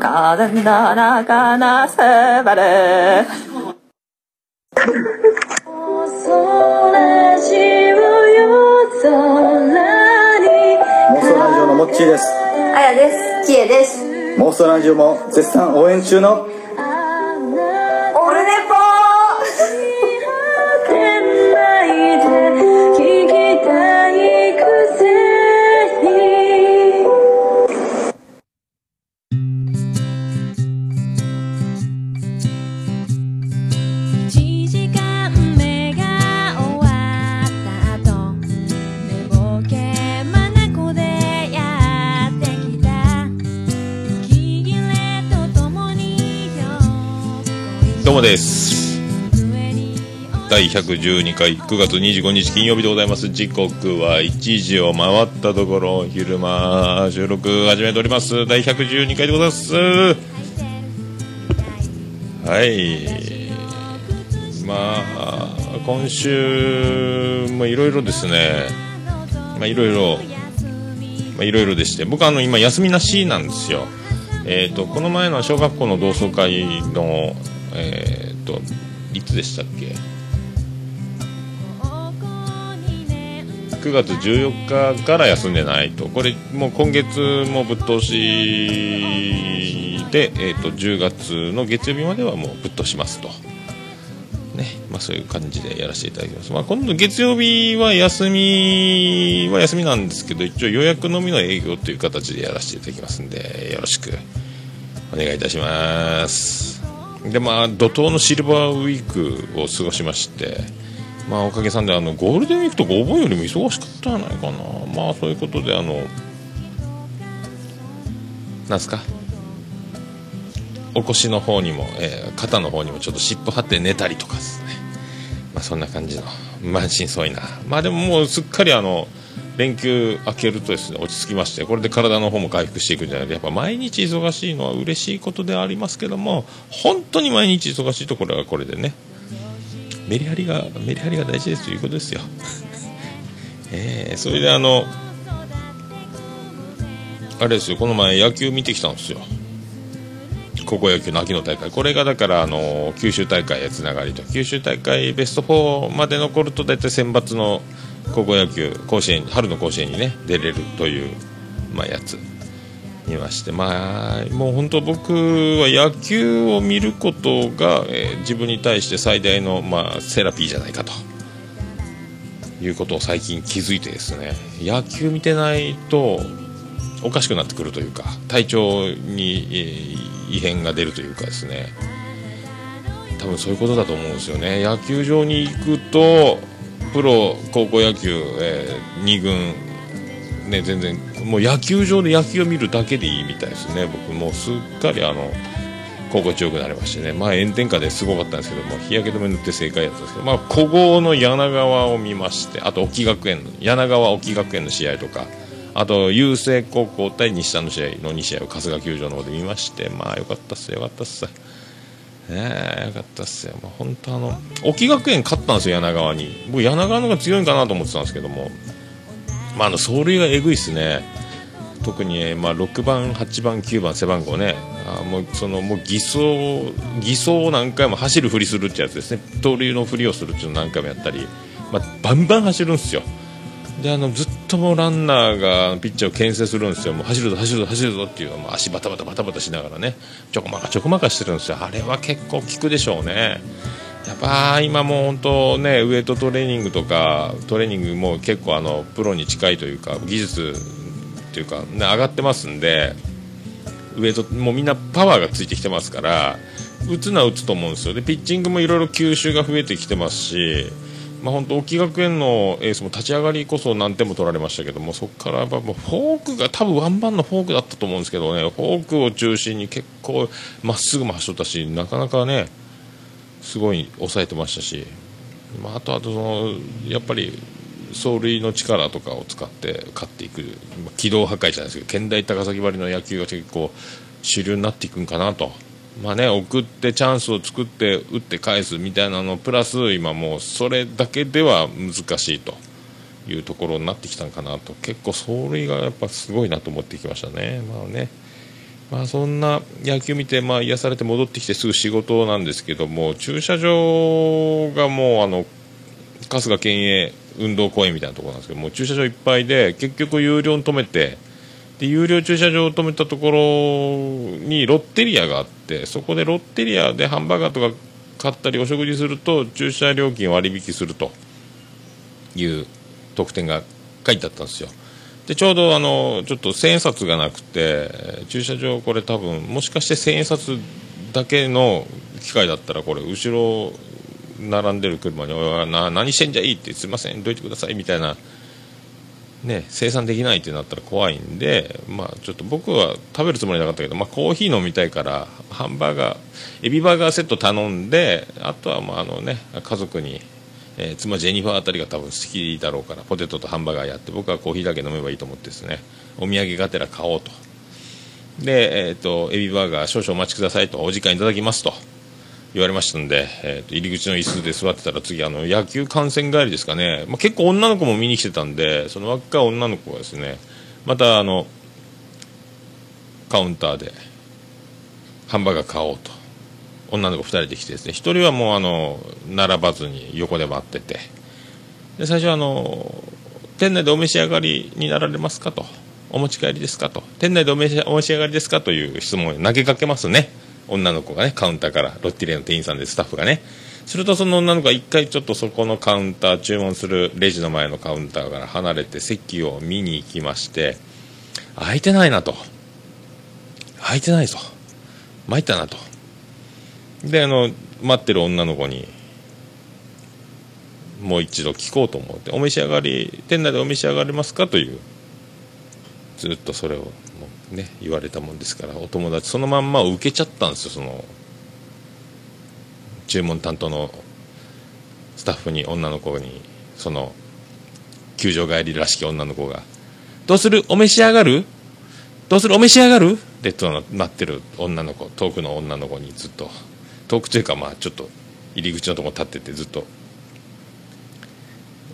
가든다 나가나せばれ妄想ラジオのモッチーですあやです。きえです。妄想ラジオも絶賛応援中の 第112回9月25日金曜日でございます。時刻は1時を回ったところ昼間収録始めております。第112回でございます。はい。まあ今週もいろいろですね。まあいろいろまあいろいろでして。僕あの今休みなしなんですよ。えー、とこの前の小学校の同窓会のえー、といつでしたっけ？9月14日から休んでないと。これもう今月もぶっ通しで、えー、と10月の月曜日まではもうぶっ通しますと。ねまあ、そういう感じでやらせていただきます、まあ、今度月曜日は休みは休みなんですけど一応予約のみの営業という形でやらせていただきますんでよろしくお願いいたします。でまあ怒涛のシルバーウィークを過ごしましてまあおかげさんであのゴールデンウィークとかお盆よりも忙しかったんじゃないかな。まあそういうことであのなんすか？お腰の方にも、えー肩の方にもちょっと湿布貼って寝たりとかですね。まあそんな感じの満身創痍な。まあでももうすっかりあの連休明けるとですね落ち着きましてこれで体の方も回復していくんじゃないか。やっぱ毎日忙しいのは嬉しいことでありますけども本当に毎日忙しいところはこれでねメリハリがメリハリが大事ですということですよ。えーそれであのあれですよこの前野球見てきたんですよ。高校野球の秋の大会。これがだからあの九州大会へつながりと。九州大会ベスト4まで残ると大体選抜の高校野球甲子園春の甲子園にね出れるという、まあ、やつ。見ましてまあもう本当僕は野球を見ることが、えー自分に対して最大の、まあ、セラピーじゃないかと。いうことを最近気づいてですね。野球見てないとおかしくなってくるというか体調に、異変が出るというかですね。多分そういうことだと思うんですよね。野球場に行くとプロ高校野球、え2軍ね全然もう野球場で野球を見るだけでいいみたいですね。僕もうすっかりあの心地よくなりましてね。前炎天下ですごかったんですけども日焼け止め塗って正解やったんですけどまあ古豪の柳川を見ましてあと沖学園の柳川沖学園の試合とかあと郵政高校対日産の試合の2試合を春日球場の方で見ましてまあよかったっすよかったっす。ねえよかったっすよ、まあ、本当あの沖学園勝ったんですよ柳川に。僕柳川の方が強いんかなと思ってたんですけどもまああの走塁がえぐいっすね。特に、まあ、6番、8番、9番、背番号ね、あもうそのもう偽装偽装を何回も走るふりするってやつですね、盗塁のふりをするっていうのを何回もやったり、まあ、バンバン走るんですよ、であのずっともランナーがピッチャーを牽制するんですよ、もう走るぞ、走るぞ、走るぞっていうもう足バタバタバタバタしながらね、ちょこまかちょこまかしてるんですよ、あれは結構効くでしょうね。やっぱ今も本当ねウエイトトレーニングとかトレーニングも結構あのプロに近いというか技術っていうか、ね、上がってますんでウエイトもうみんなパワーがついてきてますから打つのは打つと思うんですよ。でピッチングもいろいろ球種が増えてきてますし、まあ、本当沖学園のエースも立ち上がりこそ何点も取られましたけどもそこからやっぱもうフォークが多分ワンバンのフォークだったと思うんですけどねフォークを中心に結構まっすぐも走ったしなかなかねすごい抑えてましたし、まあ、あとあとそのやっぱり走塁の力とかを使って勝っていくまあ軌道破壊じゃないですけど県大高崎張りの野球が結構主流になっていくんかなと。まあね、送ってチャンスを作って打って返すみたいなのプラス今もうそれだけでは難しいというところになってきたんかなと結構走塁がやっぱすごいなと思ってきましたね。まあねまあ、そんな野球見て、まあ、癒されて戻ってきてすぐ仕事なんですけども駐車場がもうあの春日県営運動公園みたいなところなんですけども駐車場いっぱいで結局有料に止めてで有料駐車場を止めたところにロッテリアがあってそこでロッテリアでハンバーガーとか買ったりお食事すると駐車料金割引するという特典が書いてあったんですよ。でちょうどあのちょっと千円札がなくて駐車場これ多分もしかして千円札だけの機械だったらこれ後ろ並んでる車に「おいな何してんじゃいい」って「すいませんどいてください」みたいなね、生産できないってなったら怖いんで、まあ、ちょっと僕は食べるつもりなかったけど、まあ、コーヒー飲みたいからハンバーガーエビバーガーセット頼んであとはまああの、ね、家族に、えー妻ジェニファーあたりが多分好きだろうからポテトとハンバーガーやって僕はコーヒーだけ飲めばいいと思ってですねお土産がてら買おうと。で、えー、とエビバーガー少々お待ちくださいとお時間いただきますと言われましたんで、えー、と入り口の椅子で座ってたら次あの野球観戦帰りですかね、まあ、結構女の子も見に来てたんでその若い女の子がですねまたあのカウンターでハンバーガー買おうと。女の子2人で来てですね。1人はもうあの並ばずに横で待ってて。で最初はあの店内でお召し上がりになられますかと。お持ち帰りですかと。店内でお召しお召し上がりですかという質問を投げかけますね。女の子がねカウンターからロッテリアの店員さんでスタッフがね。するとその女の子が一回ちょっとそこのカウンター注文するレジの前のカウンターから離れて席を見に行きまして空いてないなと。空いてないぞ。参ったなと。であの待ってる女の子にもう一度聞こうと思ってお召し上がり店内でお召し上がりますかというずっとそれをね言われたもんですからお友達そのまんま受けちゃったんですよその注文担当のスタッフに女の子にその球場帰りらしき女の子が「どうする？お召し上がる？どうする？お召し上がる?」ってその待ってる女の子遠くの女の子にずっと遠くというかまあちょっと入り口のところ立っててずっと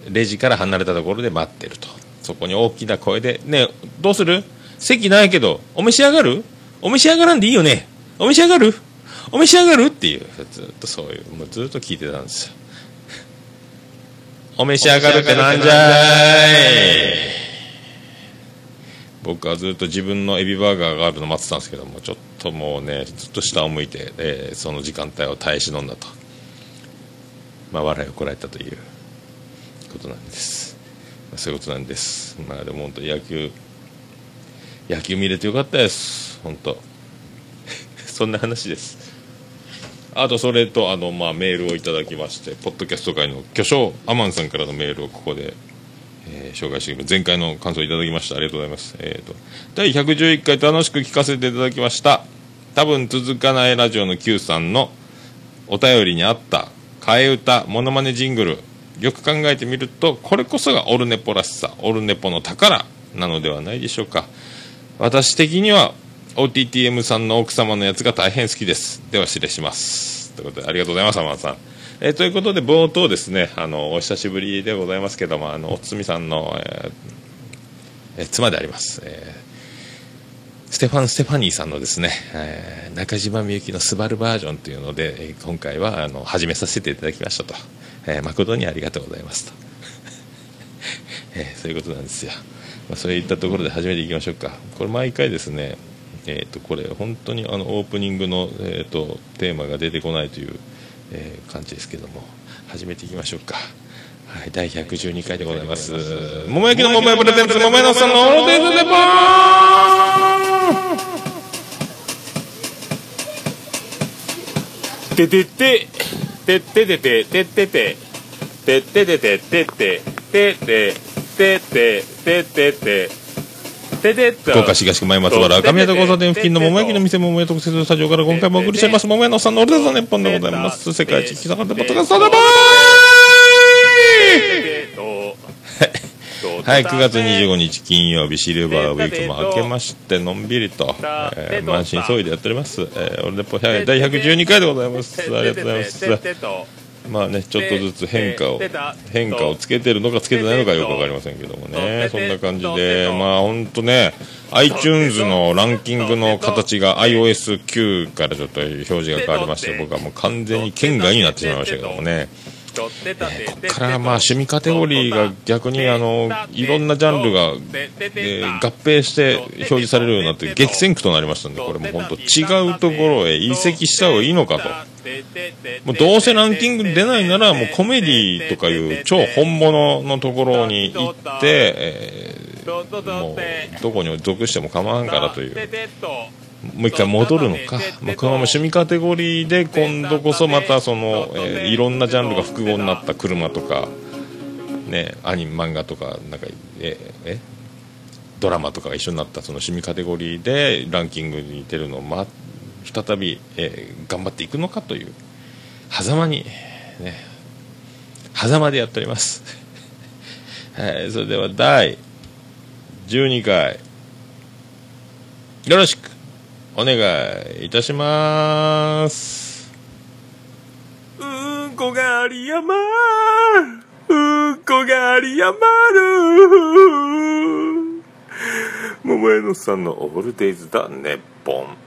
レジから離れたところで待ってると。そこに大きな声で「ねえどうする？席ないけどお召し上がる？お召し上がらんでいいよね？お召し上がる？お召し上がる?」っていうずっとそういうもうずっと聞いてたんですよ。お召し上がるってなんじゃい？僕はずっと自分のエビバーガーがあるのを待ってたんですけどもちょっともうねずっと下を向いて、えーその時間帯を耐え忍んだと、まあ、笑いをこらえたということなんです、まあそういうことなんです。まあでも本当野球野球見れてよかったです。本当。そんな話です。あとそれとあの、まあ、メールをいただきましてポッドキャスト界の巨匠アマンさんからのメールをここでえー紹介してくる前回の感想いただきました。ありがとうございます、えー、と第111回楽しく聞かせていただきました。多分続かないラジオの Q さんのお便りにあった替え歌モノマネジングル。よく考えてみるとこれこそがオルネポらしさオルネポの宝なのではないでしょうか。私的には OTTM さんの奥様のやつが大変好きです。では失礼します。ということでありがとうございます天野さん。えーということで冒頭ですねあのお久しぶりでございますけどもあのおつみさんの、えーえ妻であります、えーステファン・ステファニーさんのですね、えー中島みゆきの「スバルバージョン」というので、今回はあの始めさせていただきましたと、えー誠にありがとうございますと、えーそういうことなんですよ、まあ、そういったところで始めていきましょうか。これ毎回ですねえー、とこれ本当にあのオープニングの、えー、とテーマが出てこないという、えー、感じですけども始めていきましょうか。はい、第112回でございます。桃焼きの桃屋プレゼンツ、桃屋のさんのオールデイズデポーてて、てててて、ててて、てててて、ててて、てててて、てててて、福岡市東区前松原。赤宮と交差点付近の桃焼きの店桃屋特設スタジオから今回もお送りしております桃屋のさんのオールデイズ日本でございます。世界一聞きたかったポッドキャストでボはい、9月25日金曜日シルバーウィークも明けましてのんびりと、えー、満身創痍でやっております。えー、俺で第112回でございます。ありがとうございます。まあね、ちょっとずつ変化を変化をつけてるのかつけてないのかよくわかりませんけどもね、そんな感じで、まあ本当ね、iTunes のランキングの形が iOS9 からちょっと表示が変わりまして僕はもう完全に県外になってしまいましたけどもねこっからまあ趣味カテゴリーが逆にあのいろんなジャンルが、えー合併して表示されるようになって激戦区となりましたんでこれもう本当違うところへ移籍した方がいいのかと。もうどうせランキング出ないならもうコメディとかいう超本物のところに行って、えーもうどこに属しても構わんからというもう一回戻るのか、まあ、このまま趣味カテゴリーで今度こそまたその、えーいろんなジャンルが複合になった車とか、ね、アニメ漫画とかなんかええ？ドラマとかが一緒になったその趣味カテゴリーでランキングに出るのを、ま、再び、えー頑張っていくのかという狭間にね狭間でやっております、はい、それでは第12回。よろしくお願いいたします。うんこがありやま。うんこがありやまる。桃江のさんのオールデイズだねポン。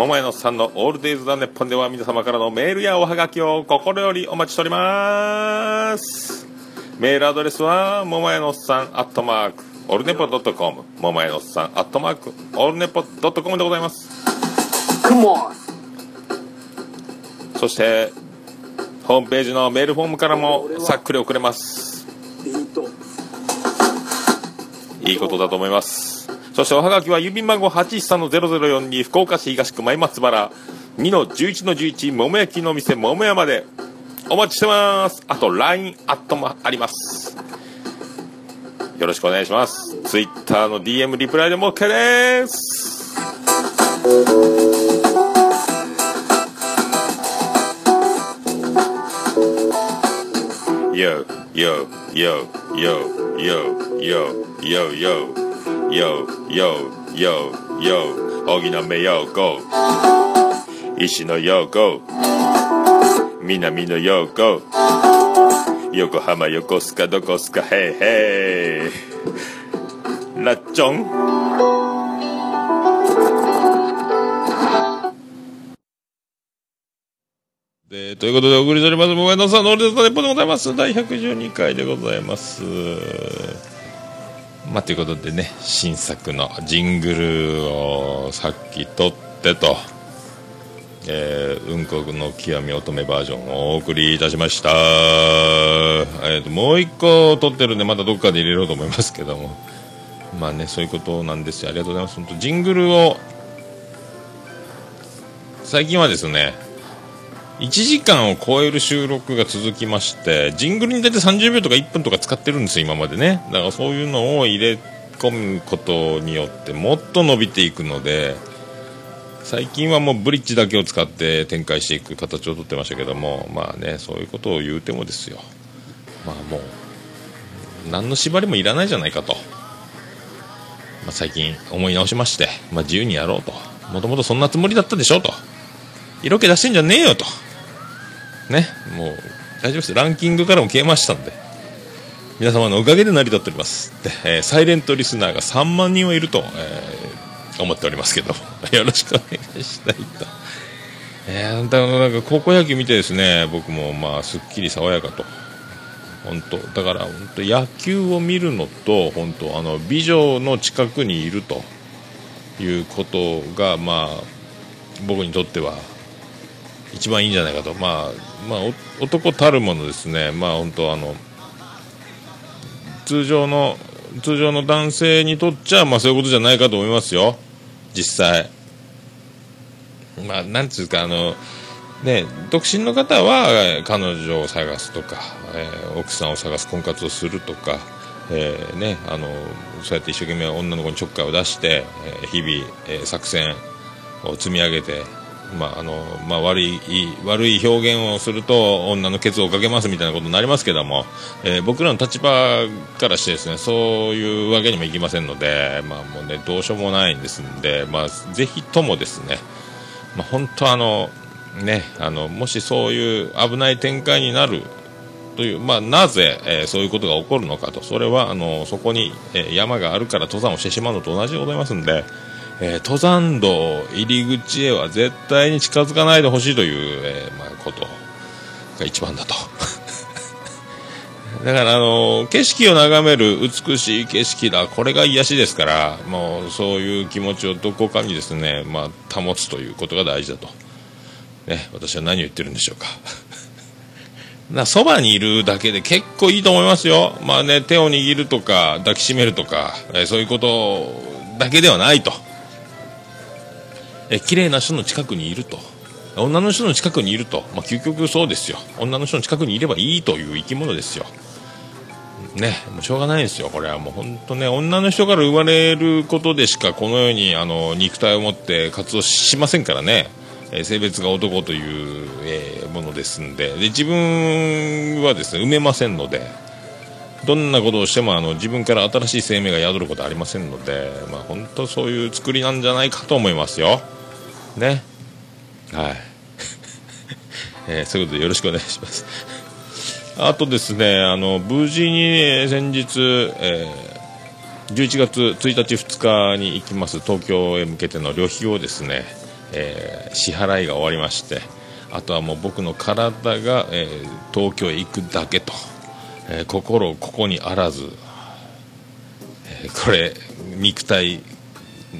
桃屋のさんのオールデイズ・ザ・ネッポンでは皆様からのメールやおはがきを心よりお待ちしております。メールアドレスは桃屋のさんアットマークオルネポドットコム。桃屋のさんアットマークオルネポドットコムでございます。そしてホームページのメールフォームからもさっくり送れます。いいことだと思いますそしておはがきは郵便番号813-0042福岡市東区前松原。2-11-11桃焼きの店桃屋まで。お待ちしてます。あと LINE アットもあります。よろしくお願いします。Twitter の DM リプライでも OK です。よよよよよよよよよ。よよよ荻野目洋子石野陽子南野陽子横浜横須賀どこすかへいへいラッチョンでということでお送りしております桃屋のさんのオールデイズのネッポでございます。第112回でございます。まあということでね新作のジングルをさっき撮ってとえ、うんこくの極み乙女バージョンをお送りいたしました、えー、ともう一個撮ってるんでまたどっかで入れようと思いますけども。まあねそういうことなんですよ。ありがとうございます。本当ジングルを最近はですね1時間を超える収録が続きましてジングルに大体30秒とか1分とか使ってるんですよ今までね。だからそういうのを入れ込むことによってもっと伸びていくので最近はもうブリッジだけを使って展開していく形をとってましたけどもまあねそういうことを言うてもですよ。まあもう何の縛りもいらないじゃないかと、まあ、最近思い直しまして、まあ、自由にやろうと。もともとそんなつもりだったでしょと。色気出してんじゃねえよと。ねもう大丈夫です。ランキングからも消えましたんで。皆様のおかげで成り立っておりますで、えーサイレントリスナーが3万人はいると、えー思っておりますけど よろしくお願いしたいと。えー、だからなんか高校野球見てですね僕もまあすっきり爽やかと。本当だから本当野球を見るのと本当あの美女の近くにいると。いうことがまあ僕にとっては一番いいんじゃないかと、まあ、まあ男たるものですね、まあ本当あの通常の通常の男性にとっちゃ、まあ、そういうことじゃないかと思いますよ、実際。まあ、なんつうか、あの、ね、独身の方は彼女を探すとか、えー奥さんを探す婚活をするとか、えーね、あのそうやって一生懸命女の子にちょっかいを出して、えー日々、えー作戦を積み上げて、まああのまあ、悪い悪い表現をすると女のケツをかけますみたいなことになりますけども、えー僕らの立場からしてですねそういうわけにもいきませんので、まあもうね、どうしようもないんですんで、まあ、ぜひともですね、まあ、本当あのねあのもしそういう危ない展開になるという、まあ、なぜ、えーそういうことが起こるのかとそれはあのそこに、えー山があるから登山をしてしまうのと同じでございますんで、えー登山道入り口へは絶対に近づかないでほしいという、えーまあ、ことが一番だと。だから、あの景色を眺める美しい景色だ、これが癒しですから、もうそういう気持ちをどこかにですね、まあ、保つということが大事だと。ね、私は何を言ってるんでしょうか。なそばにいるだけで結構いいと思いますよ。まあね、手を握るとか、抱きしめるとか、えーそういうことだけではないと。え綺麗な人の近くにいると。女の人の近くにいると。まあ、究極そうですよ。女の人の近くにいればいいという生き物ですよ。ね、もうしょうがないですよ、これはもう本当ね、女の人から生まれることでしかこのようにあの肉体を持って活動しませんからね、え性別が男という、えーものですんでで、自分はですね埋めませんので、どんなことをしてもあの自分から新しい生命が宿ることはありませんので、まあ、本当そういう作りなんじゃないかと思いますよ。ね。はい。えーそういうことでよろしくお願いします。あとですね、あの、無事に先日、えー11月1日2日に行きます東京へ向けての旅費をですね、えー支払いが終わりまして、あとはもう僕の体が、えー東京へ行くだけと、えー心ここにあらず、えーこれ、肉体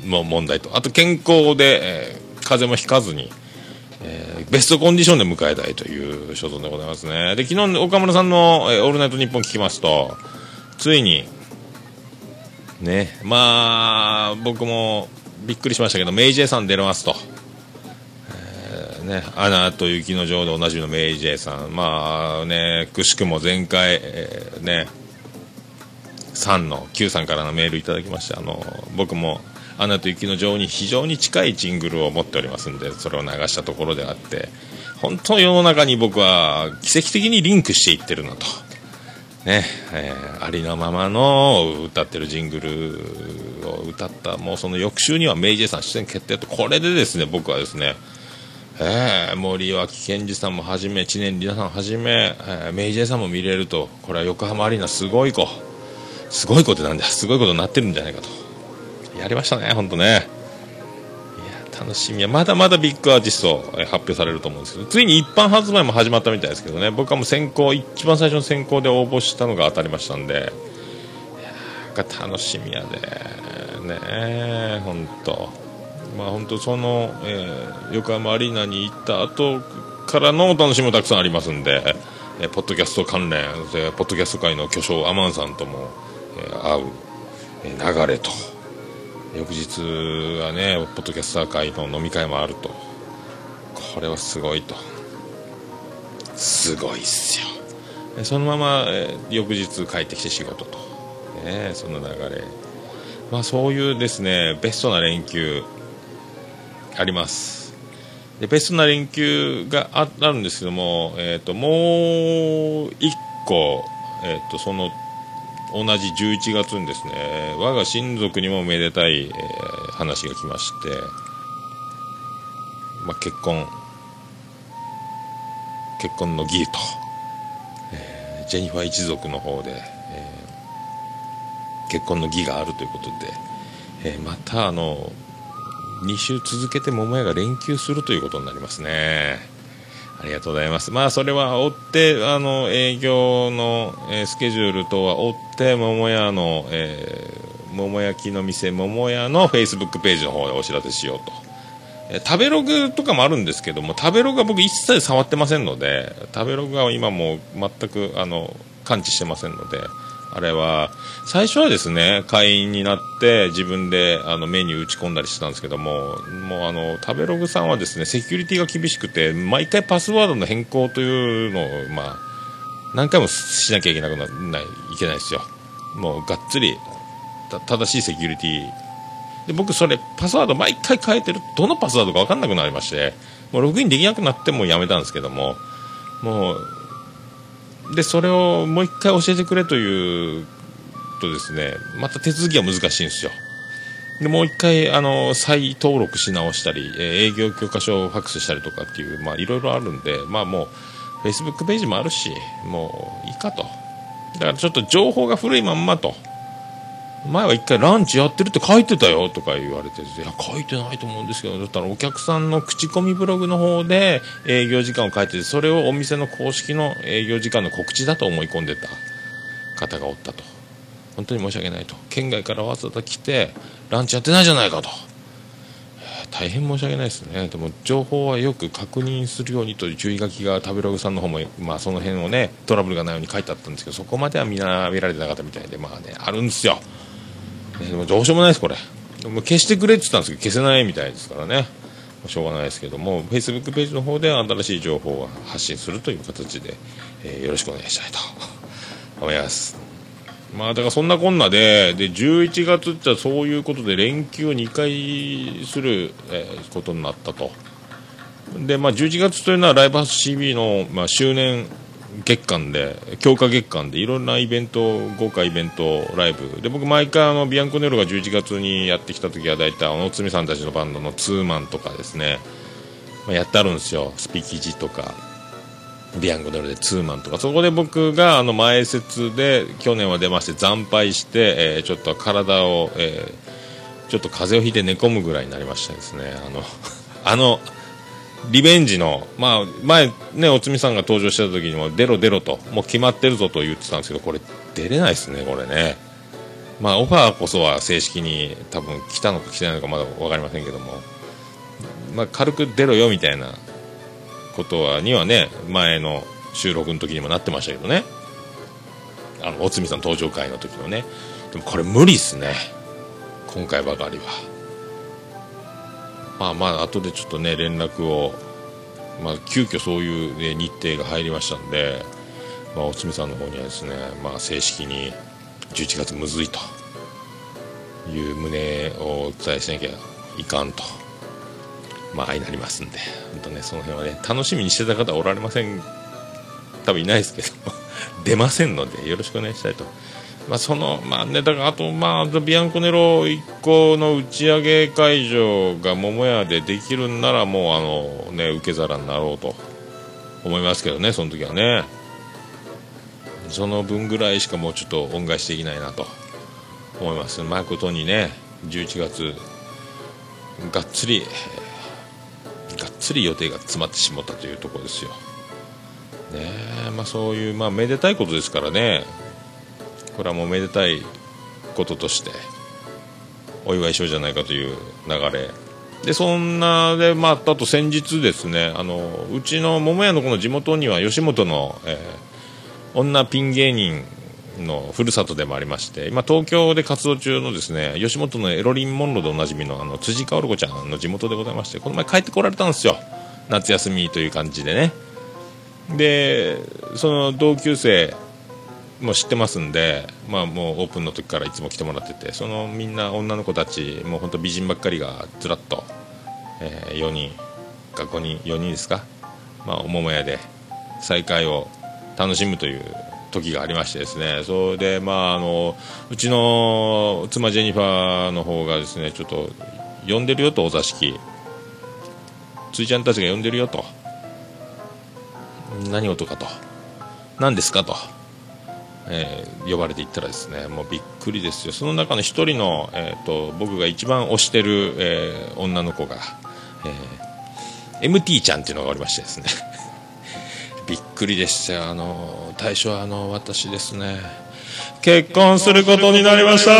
の問題と、あと健康で、え風邪もひかずに、えーベストコンディションで迎えたいという所存でございますね。で、昨日岡村さんの、えーオールナイトニッポン聞きますと、ついに、ね、まあ、僕もびっくりしましたけど、メイジェイさん出れますと。えーね、アナと雪の女王でおなじみのメイジェイさん。まあね、くしくも前回、えーね、3の Q さんからのメールいただきましてあの僕も「アナと雪の女王」に非常に近いジングルを持っておりますんでそれを流したところであって本当世の中に僕は奇跡的にリンクしていってるなと。ねえーありのままの歌ってるジングルを歌ったもうその翌週にはメイジェイさん出演決定とこれでですね僕はですねえー森脇健児さんもはじめ知念里奈さんはじめ、えーメイジェイさんも見れるとこれは横浜アリーナすごい子すごいことなんだすごいことになってるんじゃないかとやりましたね本当ね。いや楽しみ。やまだまだビッグアーティスト、発表されると思うんですけどついに一般発売も始まったみたいですけどね。僕はもう先行一番最初の先行で応募したのが当たりましたんで。いやーこれ楽しみやで。ね本当。まあ本当その、えー横浜アリーナに行った後からのお楽しみもたくさんありますんで、えーポッドキャスト関連でポッドキャスト界の巨匠アマンさんとも、えー会う、えー流れと。翌日はねポッドキャスター会の飲み会もあると。これはすごいと。すごいっすよ。そのまま、え翌日帰ってきて仕事と、ね、その流れ。まあそういうですねベストな連休あります。でベストな連休があるんですけども、えー、ともう1個、えー、とその同じ11月にですね我が親族にもめでたい、えー話が来まして、まあ、結婚結婚の儀と、えージェニファー一族の方で、えー結婚の儀があるということで、えーまたあの2週続けて桃屋が連休するということになりますね。ありがとうございます。まあそれは追ってあの営業の、えースケジュールとは追って桃屋の、えー桃焼きの店桃屋のフェイスブックページの方でお知らせしようと。えー食べログとかもあるんですけども食べログは僕一切触ってませんので食べログは今もう全くあの感知してませんのであれは最初はですね会員になって自分であのメニュー打ち込んだりしてたんですけどももうあの食べログさんはですねセキュリティが厳しくて毎回パスワードの変更というのをまあ何回もしなきゃいけなくなないいけないですよ。もうがっつり正しいセキュリティ。で僕それパスワード毎回変えてるどのパスワードか分かんなくなりましてもうログインできなくなってもうやめたんですけどももうでそれをもう一回教えてくれというとですねまた手続きは難しいんですよ。でもう一回あの再登録し直したり、えー営業許可証をファックスしたりとかっていうまあいろいろあるんでまあもうフェイスブックページもあるしもういいかと。だからちょっと情報が古いまんまと。前は一回ランチやってるって書いてたよとか言われていや書いてないと思うんですけどだったらお客さんの口コミブログの方で営業時間を書いててそれをお店の公式の営業時間の告知だと思い込んでた方がおったと。本当に申し訳ないと。県外からわざわざ来てランチやってないじゃないかと。大変申し訳ないですね。でも情報はよく確認するようにという注意書きが食べログさんの方も、まあ、その辺をねトラブルがないように書いてあったんですけどそこまでは見られてなかったみたいでまあねあるんですよ、どうしようもないですこれ。でも消してくれって言ったんですけど消せないみたいですからね。しょうがないですけども Facebook ページの方で新しい情報を発信するという形で、えーよろしくお願いしたいと思います。まあだからそんなこんなでで11月ってそういうことで連休を2回する、えことになったと。で、まあ、11月というのはライブハウス CB の、まあ、周年月間で強化月間でいろんなイベント豪華イベントライブ。で僕毎回あのビアンコネロが11月にやってきた時は大体あのおつみさんたちのバンドのツーマンとかですね、まあ、やってあるんですよ。スピキジとかビアンコネロでツーマンとか。そこで僕があの前説で去年は出まして惨敗して、えーちょっと体を、えーちょっと風邪をひいて寝込むぐらいになりましたですね。あの あのリベンジの、まあ、前、ね、おつみさんが登場してた時にも、出ろ出ろと、もう決まってるぞと言ってたんですけど、これ、出れないですね、これね。まあ、オファーこそは正式に多分来たのか来てないのかまだ分かりませんけども、まあ、軽く出ろよみたいなことはにはね、前の収録の時にもなってましたけどね。あの、おつみさん登場会の時のね。でもこれ無理っすね。今回ばかりは。まあまあ後でちょっとね連絡を、まあ、急遽そういう、ね、日程が入りましたんで、まあ、おつみさんの方にはですね、まあ、正式に11月むずいという旨をお伝えしなきゃいかんと。まあ、になりますんで、本当ね、その辺はね、楽しみにしてた方はおられません、多分いないですけど、出ませんので、よろしくお願いしたいと。まあ、その、まあね、だから、あと、まあ、ビアンコネロ1個の打ち上げ会場が桃屋でできるんなら、もう、あの、ね、受け皿になろうと思いますけどね、その時はね。その分ぐらいしかもうちょっと恩返しできないなと思います。誠にね、11月、がっつり、がっつり予定が詰まってしまったというところですよ。ねまあ、そういう、まあ、めでたいことですからね、これはもうめでたいこととしてお祝いしようじゃないかという流れ。でそんなで、まあ、あと先日ですねあのうちの桃屋のこの地元には吉本の、えー女ピン芸人のふるさとでもありまして今東京で活動中のですね吉本のエロリン・モンローでおなじみのあの辻香織子ちゃんの地元でございましてこの前帰ってこられたんですよ。夏休みという感じでね。でその同級生もう知ってますんで、まあ、もうオープンの時からいつも来てもらっててそのみんな女の子たちもう本当美人ばっかりがずらっと、えー4人か5人4人ですか、まあ、お桃屋で再会を楽しむという時がありましてですね。それで、まあ、あのうちの妻ジェニファーの方がですねちょっと呼んでるよとお座敷。ついちゃんたちが呼んでるよと。何事かと。何ですかと、えー呼ばれていったらですねもうびっくりですよ。その中の一人の、えー、と僕が一番推してる、えー女の子が、えー MT ちゃんっていうのがおりましてですね。びっくりでしたよ。あの最初はあの私ですね。結婚することになりました。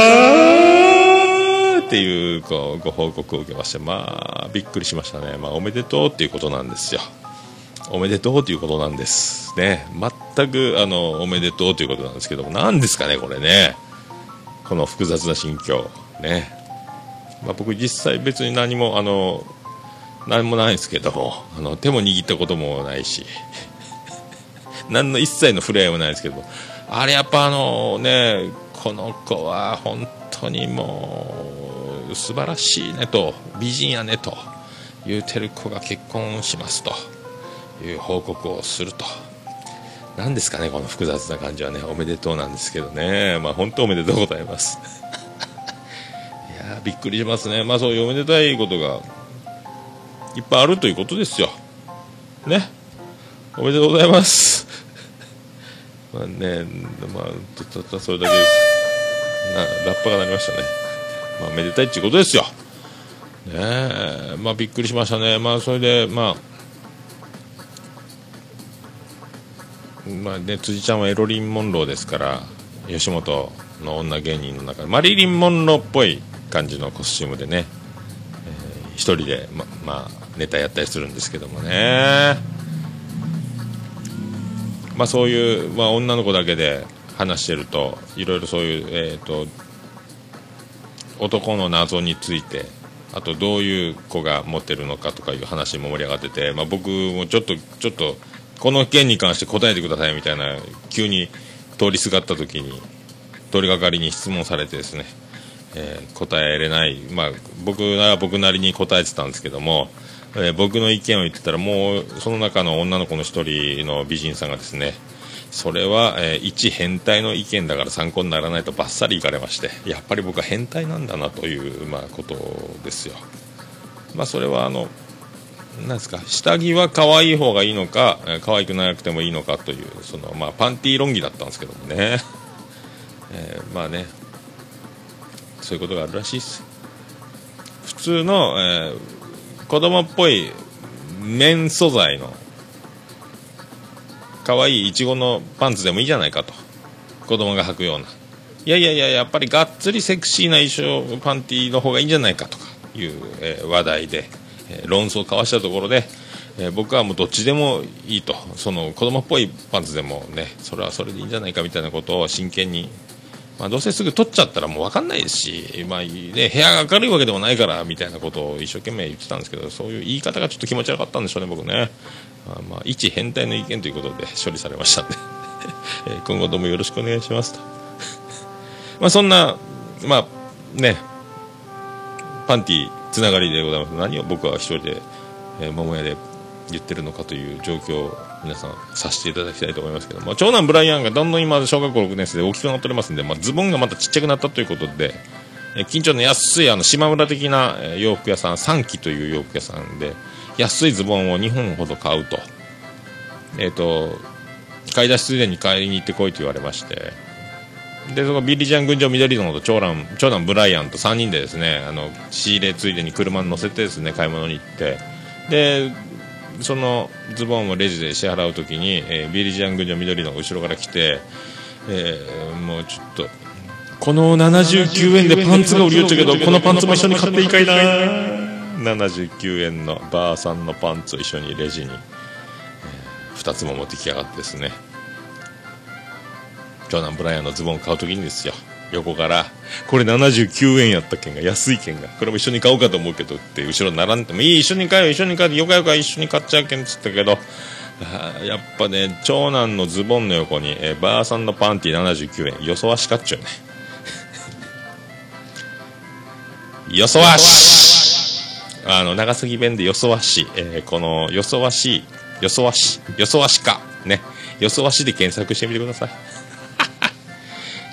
っていうこうご報告を受けましてまあびっくりしましたね、まあ、おめでとうっていうことなんですよ。おめでとうということなんですね。全くあのおめでとうということなんですけども何ですかねこれね。この複雑な心境。ね、まあ、僕実際別に何もあの何もないですけどもあの手も握ったこともないし 何の一切の触れ合いもないですけどあれやっぱあのねこの子は本当にもう素晴らしいねと美人やねと言うてる子が結婚しますと。いう報告をすると。何ですかねこの複雑な感じはね。おめでとうなんですけどね。まあ本当おめでとうございます。いーびっくりしますね。まあそういうおめでたいことがいっぱいあるということですよ。ね。おめでとうございます。まあねまあたったそれだけです。なラッパが鳴りましたね。まあめでたいっていうことですよ。ねえ。まあびっくりしましたね。まあそれでまあまあね、辻ちゃんはエロリン・モンローですから吉本の女芸人の中でマリリン・モンローっぽい感じのコスチュームでね、えー一人でままあネタやったりするんですけどもね。まあそういう、まあ、女の子だけで話してるといろいろそういう、えー、と男の謎についてあとどういう子が持ってるのかとかいう話も盛り上がってて、まあ、僕もちょっとちょっとこの件に関して答えてくださいみたいな急に通りすがった時に通りがかりに質問されてですね、えー答えれない、まあ、僕なら僕なりに答えてたんですけども、えー僕の意見を言ってたらもうその中の女の子の一人の美人さんがですねそれは、えー一変態の意見だから参考にならないとバッサリいかれましてやっぱり僕は変態なんだなという、まあ、ことですよ。まあ、それはあのなんですか下着は可愛い方がいいのか可愛くなくてもいいのかというその、まあ、パンティー論議だったんですけどもね、えーまあね。そういうことがあるらしいです。普通の、えー子供っぽい綿素材の可愛いいちごのパンツでもいいじゃないかと。子供が履くような。いやいやいややっぱりがっつりセクシーな衣装パンティーの方がいいんじゃないかとかいう、えー話題で、え論争を交わしたところで、え僕はもうどっちでもいいと。その子供っぽいパンツでもねそれはそれでいいんじゃないかみたいなことを真剣に、まあ、どうせすぐ取っちゃったらもう分かんないですし、まあね、部屋が明るいわけでもないからみたいなことを一生懸命言ってたんですけどそういう言い方がちょっと気持ち悪かったんでしょうね僕ね、まあ、まあ一変態の意見ということで処理されましたんで、今後ともよろしくお願いしますと。まあそんなまあねパンティつながりでございます。何を僕は一人で、えー桃屋で言ってるのかという状況を皆さんさせていただきたいと思いますけども。長男ブライアンがどんどん今小学校6年生で大きくなっておりますんで、まあ、ズボンがまたちっちゃくなったということで、えー近所の安いあの島村的な洋服屋さん三期という洋服屋さんで安いズボンを2本ほど買うと。えっ、と買い出しついでに買いに行ってこいと言われましてでそのビリジャン群青緑のと長男長男ブライアンと3人でですねあの仕入れついでに車に乗せてですね買い物に行ってでそのズボンをレジで支払うときに、えービリジャン群青緑のが後ろから来て、えーもうちょっとこの79円でパンツが売りよっちゃけどこのパンツも一緒に買っていいかいな。79円のばあさんのパンツを一緒にレジに、え2つも持ってきやがってですね。長男ブライアンのズボンを買うときにですよ。横からこれ79円やったけんが安いけんがこれも一緒に買おうかと思うけどって後ろ並んでもいい一緒に買えよ一緒に買えよ。よかよか一緒に買っちゃうけんっつったけど。やっぱね長男のズボンの横に、えーばあさんのパンティ79円。よそわしかっちゃうね。よそわし。あの長崎弁でよそわし、えーこのよそわしよそわしよそわしか。ね。よそわしで検索してみてください。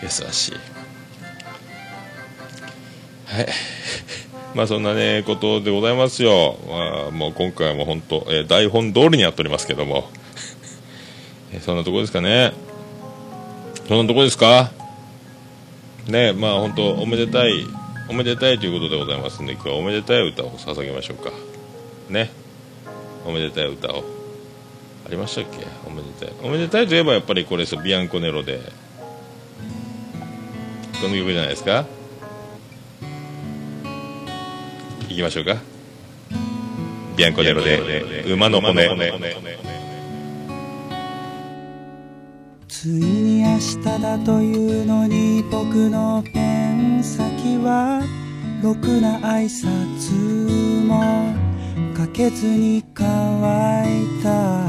よそわしはい。まあそんなねことでございますよ、まあ、もう今回も本当、えー台本通りにやっておりますけども、えそんなとこですかね。そんなとこですか？ねまあ本当おめでたいおめでたいということでございますんで今日はおめでたい歌を捧げましょうか。ね。おめでたい歌を。ありましたっけ？おめでたい。おめでたいといえばやっぱりこれですビアンコネロで。この曲じゃないですか。いきましょうか。ビアンコネロで馬の骨。ついに明日だというのに僕のペン先はろくな挨拶もかけずに乾いた。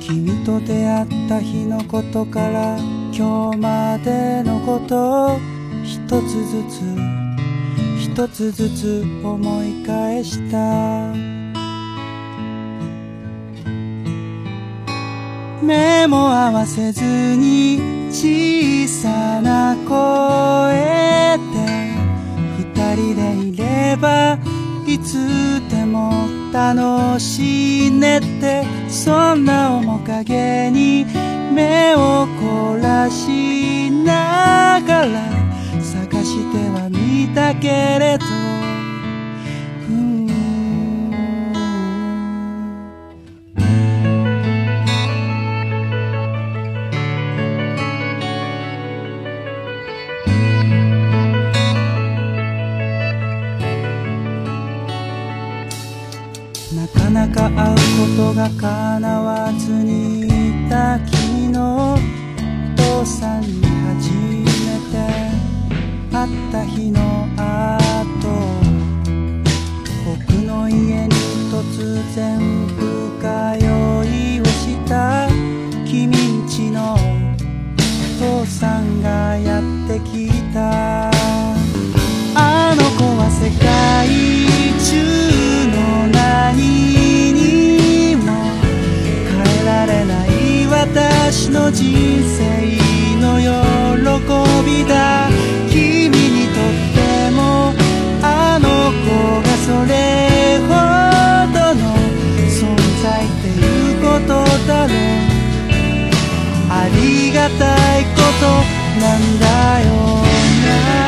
君と出会った日のことから今日までのことを一つずつ一つずつ思い返した。目も合わせずに小さな声で二人でいればいつでも楽しいねって。そんな面影に目を凝らしながら探してはみたけれど。うん。なかなか会うことが叶わた。あの子は世界中の何にも変えられない私の人生の喜びだ。君にとってもあの子がそれほどの存在っていうことだろうありがたいことなんだよ。な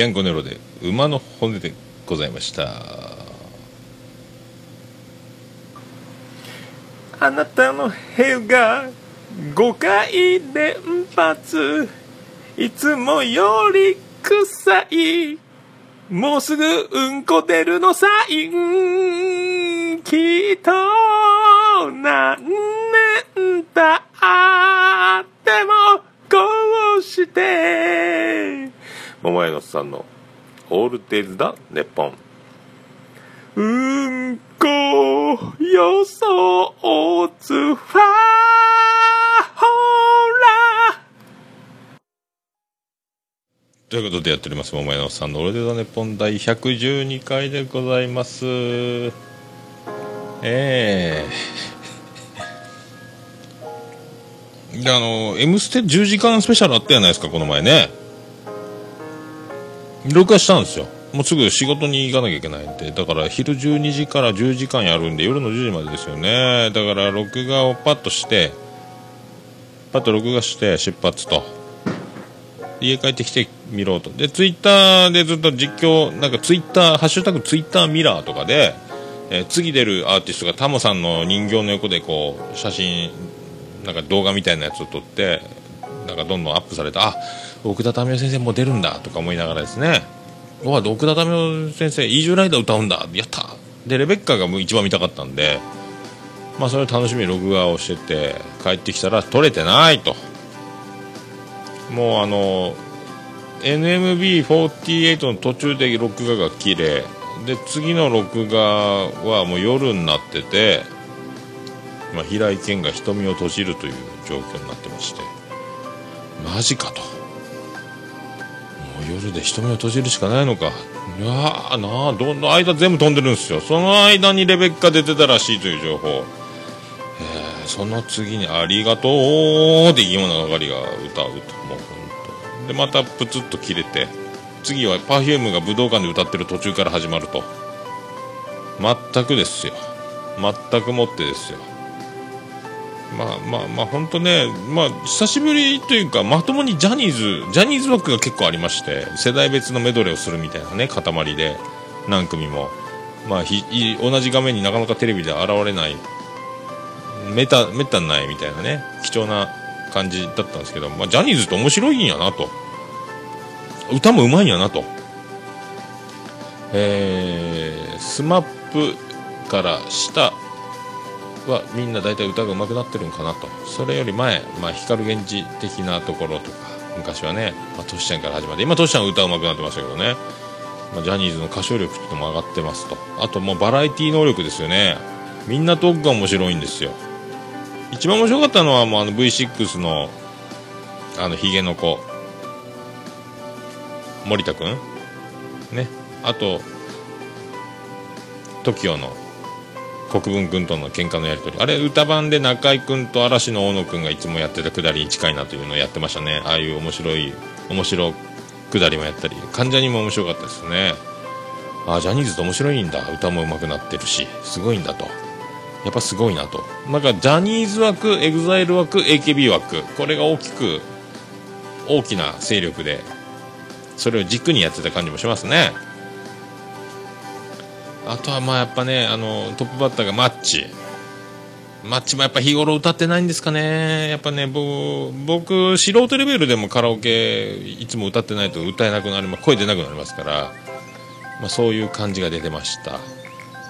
ビアンコネロで馬の骨でございました。あなたの部屋が5回連発。いつもより臭い。もうすぐうんこ出るのサイン。きっと何年経ってもこうして。桃屋のさんのオールデイズだネッポンうんこ予想つファーホー。ラということでやっております。桃屋のさんの「オールデイズ・ネッポン」第112回でございます。ええ。であの「M ステ」10時間スペシャルあったじゃないですかこの前ね。録画したんですよ。もうすぐ仕事に行かなきゃいけないんで。だから昼12時から10時間やるんで夜の10時までですよね。だから録画をパッとしてパッと録画して出発と。家帰ってきてみろと。でツイッターでずっと実況なんかツイッターハッシュタグツイッターミラーとかで、えー次出るアーティストがタモさんの人形の横でこう写真なんか動画みたいなやつを撮ってなんかどんどんアップされてあ奥田民生先生も出るんだとか思いながらですね。うわ奥田民生先生イージュライダー歌うんだ。やった。でレベッカがもう一番見たかったんで。まあそれを楽しみに録画をしてて帰ってきたら撮れてないと。もうあの NMB48 の途中で録画が切れで次の録画はもう夜になってて、まあ、平井堅が瞳を閉じるという状況になってまして。マジかと。夜で瞳を閉じるしかないのか。いやーなあどの間全部飛んでるんですよ。その間にレベッカ出てたらしいという情報。えその次に「ありがとう」って今の係が歌うと。もう本当でまたプツッと切れて次は Perfume が武道館で歌ってる途中から始まると。全くですよ。全くもってですよ。まあまあまあ本当ねまあ久しぶりというかまともにジャニーズジャニーズ枠が結構ありまして世代別のメドレーをするみたいなね塊で何組も。まあひ同じ画面になかなかテレビで現れないめっためったにないみたいなね貴重な感じだったんですけど、まあ、ジャニーズって面白いんやなと。歌もうまいんやなと。えー、スマップから下はみんな大体歌が上手くなってるんかなと。それより前、まあ、光源氏的なところとか昔はね、まあ、トシちゃんから始まって今トシちゃん歌上手くなってましたけどね、まあ、ジャニーズの歌唱力っていうのも上がってますと。あともうバラエティ能力ですよね。みんなトークが面白いんですよ。一番面白かったのはもうあの V6 のあのヒゲの子。森田君ね。あと TOKIO の。国分君との喧嘩のやり取り。あれ歌版で中居君と嵐の大野君がいつもやってたくだりに近いなというのをやってましたね。ああいう面白い面白くだりもやったり。関ジャニも面白かったですね。ああジャニーズって面白いんだ。歌も上手くなってるし。すごいんだと。やっぱすごいなと。なんかジャニーズ枠 EXILE 枠 AKB 枠。これが大きく大きな勢力でそれを軸にやってた感じもしますね。あとはまあやっぱねあのトップバッターがマッチ。マッチもやっぱ日頃歌ってないんですかね。やっぱね僕僕素人レベルでもカラオケいつも歌ってないと歌えなくなります声出なくなりますから、まあ、そういう感じが出てました。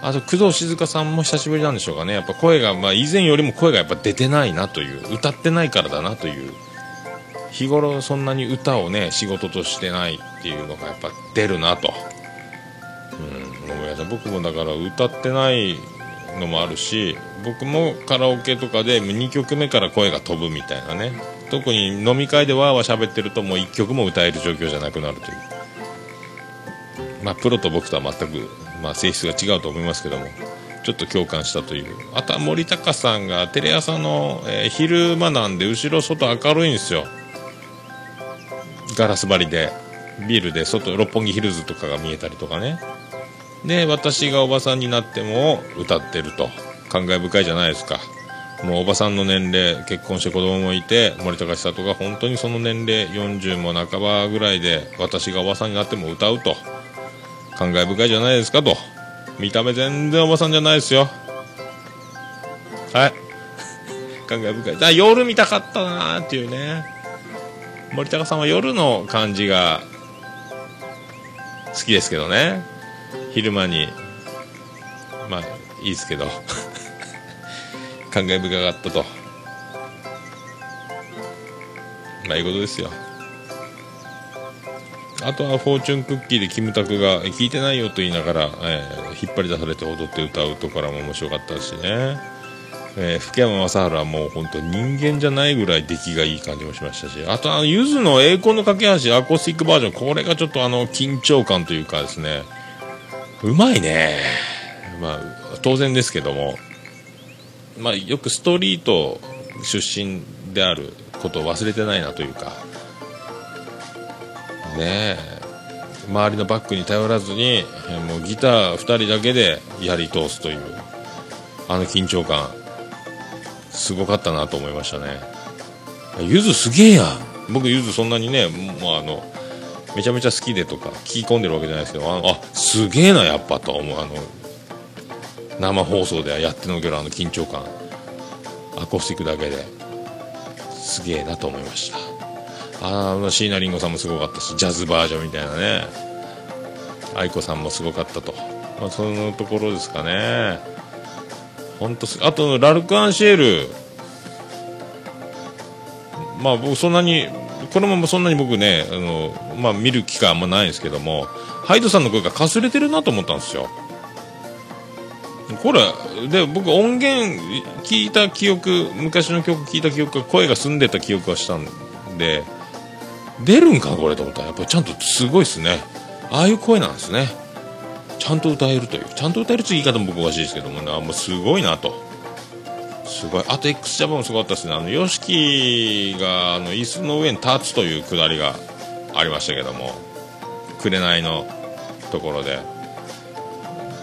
あと工藤静香さんも久しぶりなんでしょうかね。やっぱ声が、まあ、以前よりも声がやっぱ出てないなという。歌ってないからだなという。日頃そんなに歌をね仕事としてないっていうのがやっぱ出るなと。うん。ごめんなさい僕もだから歌ってないのもあるし僕もカラオケとかで2曲目から声が飛ぶみたいなね。特に飲み会でわーわー喋ってるともう1曲も歌える状況じゃなくなるという。まあプロと僕とは全く、まあ、性質が違うと思いますけどもちょっと共感したという。あとは森高さんがテレ朝の、えー昼間なんで後ろ外明るいんですよ。ガラス張りでビールで外六本木ヒルズとかが見えたりとかね。で私がおばさんになっても歌ってると。感慨深いじゃないですか。もうおばさんの年齢結婚して子供もいて森高千里が本当にその年齢40も半ばぐらいで私がおばさんになっても歌うと。感慨深いじゃないですかと。見た目全然おばさんじゃないですよ。はい。感慨深い。だ夜見たかったなーっていうね。森高さんは夜の感じが好きですけどね。昼間にまあいいですけど 感慨深かったと。まあいいことですよ。あとはフォーチュンクッキーでキムタクが聞いてないよと言いながら、えー引っ張り出されて踊って歌うところも面白かったしね、えー福山雅治はもう本当人間じゃないぐらい出来がいい感じもしましたし。あとあのゆずの栄光の架け橋アコースティックバージョンこれがちょっとあの緊張感というかですね。うまいね。まあ当然ですけども。まあよくストリート出身であることを忘れてないなというか。ねえ。周りのバックに頼らずにもうギター2人だけでやり通すというあの緊張感。すごかったなと思いましたね。ゆずすげえや。僕ゆずそんなにねもうあのめちゃめちゃ好きでとか聞き込んでるわけじゃないですけどああすげえなやっぱと思う。あの生放送ではやってのけるあの緊張感。アコースティックだけで。すげえなと思いました。ああ椎名林檎さんもすごかったしジャズバージョンみたいなね。愛子さんもすごかったと、まあ、そのところですかね。本当すあとラルク・アンシエル。まあ僕そんなにこれもそんなに僕ねあの、まあ、見る機会あんまないんですけどもハイドさんの声がかすれてるなと思ったんですよ。これで僕音源聞いた記憶昔の曲聞いた記憶が声が澄んでた記憶がしたんで出るんかこれと思ったら。やっぱりちゃんとすごいですね。ああいう声なんですね。ちゃんと歌えるという。ちゃんと歌えるって言い方も僕おかしいですけどもね。あもうすごいなと。すごい。あと x ジャパンもすごかったですね。あの YOSHIKI があの椅子の上に立つというくだりがありましたけども紅のところで。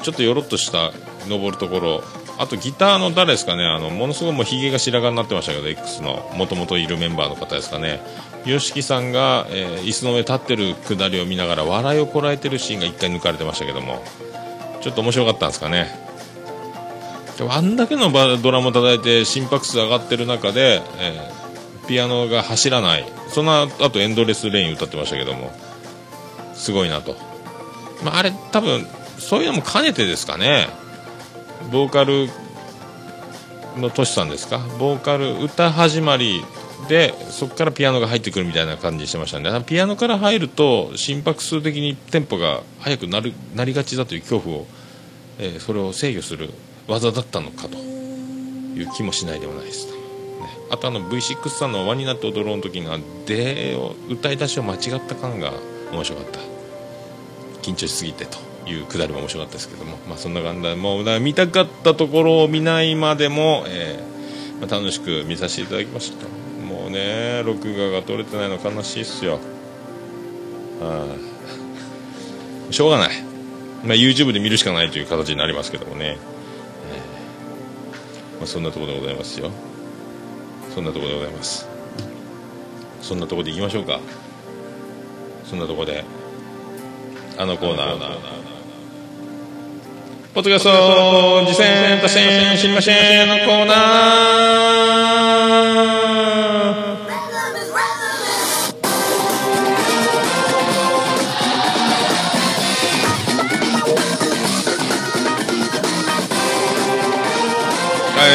ちょっとよろっとした登るところ。あとギターの誰ですかね。あのものすごいもうひげが白髪になってましたけど X のもともといるメンバーの方ですかね。YOSHIKI さんが、えー椅子の上立ってるくだりを見ながら笑いをこらえてるシーンが1回抜かれてましたけどもちょっと面白かったんですかね。であんだけのドラムを叩いて心拍数上がってる中で、えーピアノが走らない。その後エンドレスレイン歌ってましたけども。すごいなと、まあ、あれ多分そういうのも兼ねてですかね。ボーカルのトシさんですか？ボーカル歌始まりでそこからピアノが入ってくるみたいな感じしてましたねピアノから入ると心拍数的にテンポが速くなるなりがちだという恐怖を、えーそれを制御する技だったのかという気もしないでもないですねね。あとあの V6 さんの「輪になって踊ろう」の時が「で」を歌い出しを間違った感が面白かった。緊張しすぎてというくだりも面白かったですけども、まあ、そんな感じでもう見たかったところを見ないまでも、えーまあ、楽しく見させていただきました。もうね録画が撮れてないの悲しいっすよ。はい。しょうがない、まあ、YouTube で見るしかないという形になりますけどもね、まあ、そんなところでございますよ。そんなところでございます。そんなところでいきましょうか。そんなところであのコーナー。ポッドキャスト次戦多戦知りませんのコーナー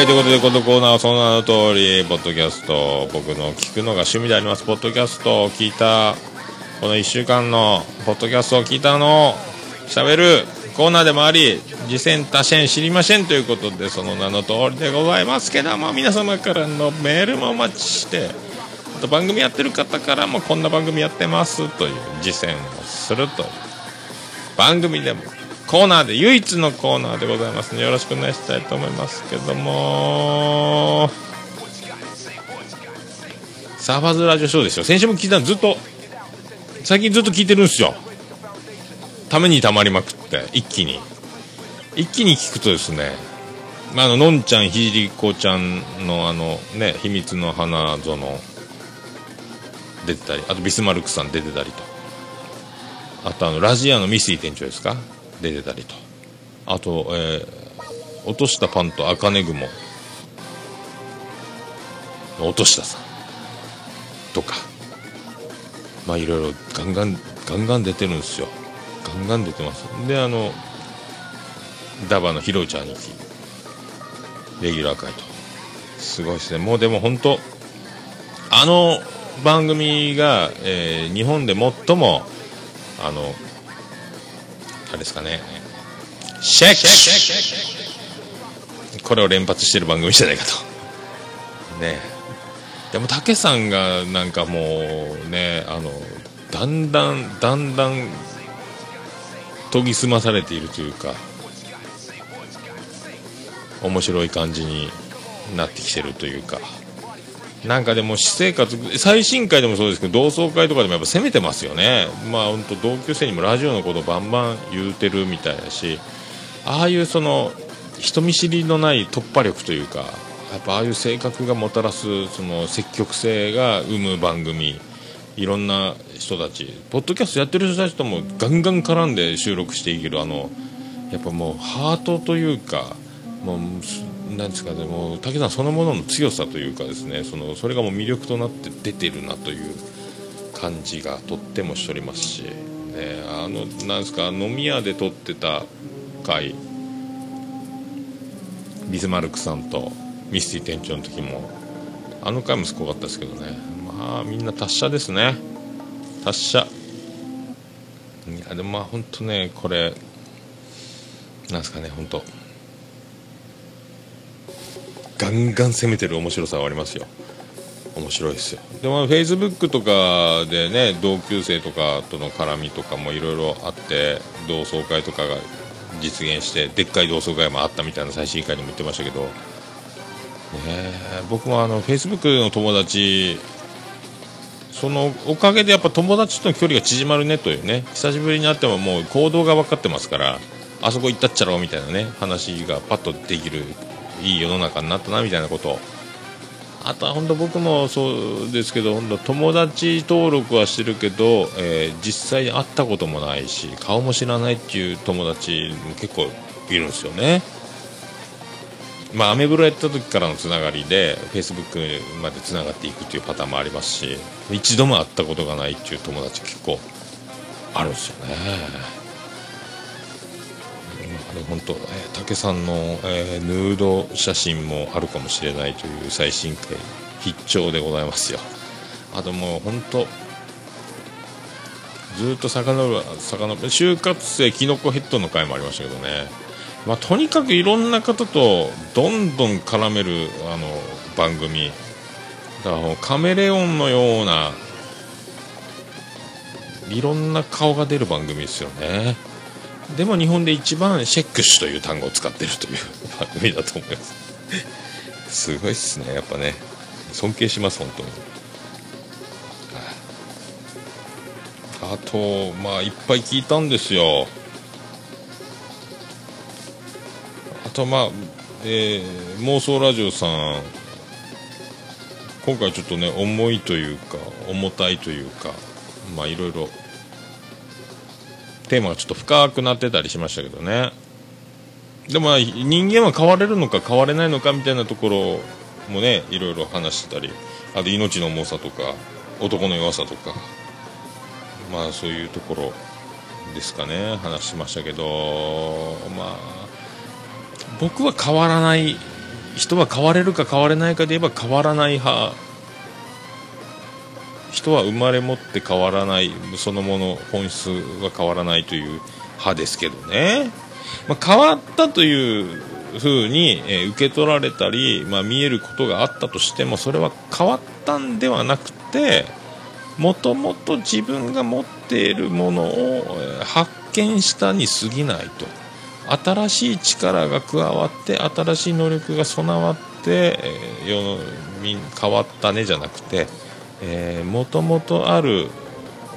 い、ということで、このコーナーはその名の通り、ポッドキャスト、僕の聞くのが趣味であります、ポッドキャストを聞いた、この1週間のポッドキャストを聞いたのを喋るコーナーでもあり、次戦他戦知りませんということで、その名の通りでございますけども、皆様からのメールもお待ちして、あと番組やってる方からもこんな番組やってますという次戦をするという番組でもコーナーで唯一のコーナーでございますのでよろしくお願いしたいと思いますけども。サーファーズラジオショーですよ。先週も聞いたのずっと最近ずっと聞いてるんですよ。ためにたまりまくって一気に。一気に聞くとですねまあ、あののんちゃんひじりこちゃんのあのね秘密の花園出てたりあとビスマルクさん出てたりと。あとあのラジアのミスティ店長ですか？出てたりと。あと、えー落としたパンと茜雲の落としたさ。んとか。まあいろいろガンガンガンガン出てるんですよ。ガンガン出てます。であのダバのひろちゃんにレギュラー会と。すごいですね。もうでも本当あの番組が、えー日本で最もあのあれですかね。シェックこれを連発してる番組じゃないかと。ね。でも武さんがなんかもうねあのだんだんだんだん研ぎ澄まされているというか面白い感じになってきてるというか。なんかでも私生活最新回でもそうですけど同窓会とかでもやっぱ攻めてますよね。まあ本当同級生にもラジオのことバンバン言うてるみたいだしああいうその人見知りのない突破力というかやっぱああいう性格がもたらすその積極性が生む番組いろんな人たち。ポッドキャストやってる人たちともガンガン絡んで収録していけるあのやっぱもうハートというかもうなんですかねも武さんそのものの強さというかですねそのそれがもう魅力となって出てるなという感じがとってもしておりますし、ね、あのなんですか飲み屋で撮ってた回ビスマルクさんとミスティ店長の時もあの回もすごかったですけどね。まあみんな達者ですね。達者。いやでもまあ本当ねこれなんですかね本当ガンガン攻めてる面白さはありますよ。面白いですよ。でもフェイスブックとかでね同級生とかとの絡みとかもいろいろあって同窓会とかが実現してでっかい同窓会もあったみたいな最新回にも言ってましたけど、ね、僕もあのフェイスブックの友達そのおかげでやっぱ友達との距離が縮まるねというね。久しぶりに会ってももう行動が分かってますからあそこ行ったっちゃろうみたいなね話がパッとできるいい世の中になったなみたいなこと。あとは本当僕もそうですけど本当友達登録はしてるけど、えー実際に会ったこともないし顔も知らないっていう友達も結構いるんですよね。まあアメブロやった時からのつながりでフェイスブックまでつながっていくっていうパターンもありますし一度も会ったことがないっていう友達結構あるんですよね。本当、えー竹さんの、えーヌード写真もあるかもしれないという最新回必聴でございますよ。あともう本当ずっと遡る遡る就活生キノコヘッドの回もありましたけどね。まあ、とにかくいろんな方とどんどん絡めるあの番組。だからカメレオンのようないろんな顔が出る番組ですよね。でも日本で一番シェックシュという単語を使ってるという番組だと思います。すごいっすねやっぱね。尊敬します本当に。あとまあいっぱい聞いたんですよ。あとまあ、えー妄想ラジオさん。今回ちょっとね重いというか重たいというかまあいろいろテーマがちょっと深くなってたりしましたけどね。でも人間は変われるのか変われないのかみたいなところもねいろいろ話してたり。あと命の重さとか男の弱さとか。まあそういうところですかね。話しましたけど。まあ僕は変わらない人は変われるか変われないかで言えば変わらない派人は生まれ持って変わらないそのもの本質は変わらないという派ですけどね、まあ、変わったというふうに、え受け取られたり、まあ、見えることがあったとしてもそれは変わったんではなくてもともと自分が持っているものを発見したに過ぎないと。新しい力が加わって新しい能力が備わって、えー世のみ変わったねじゃなくてもともとある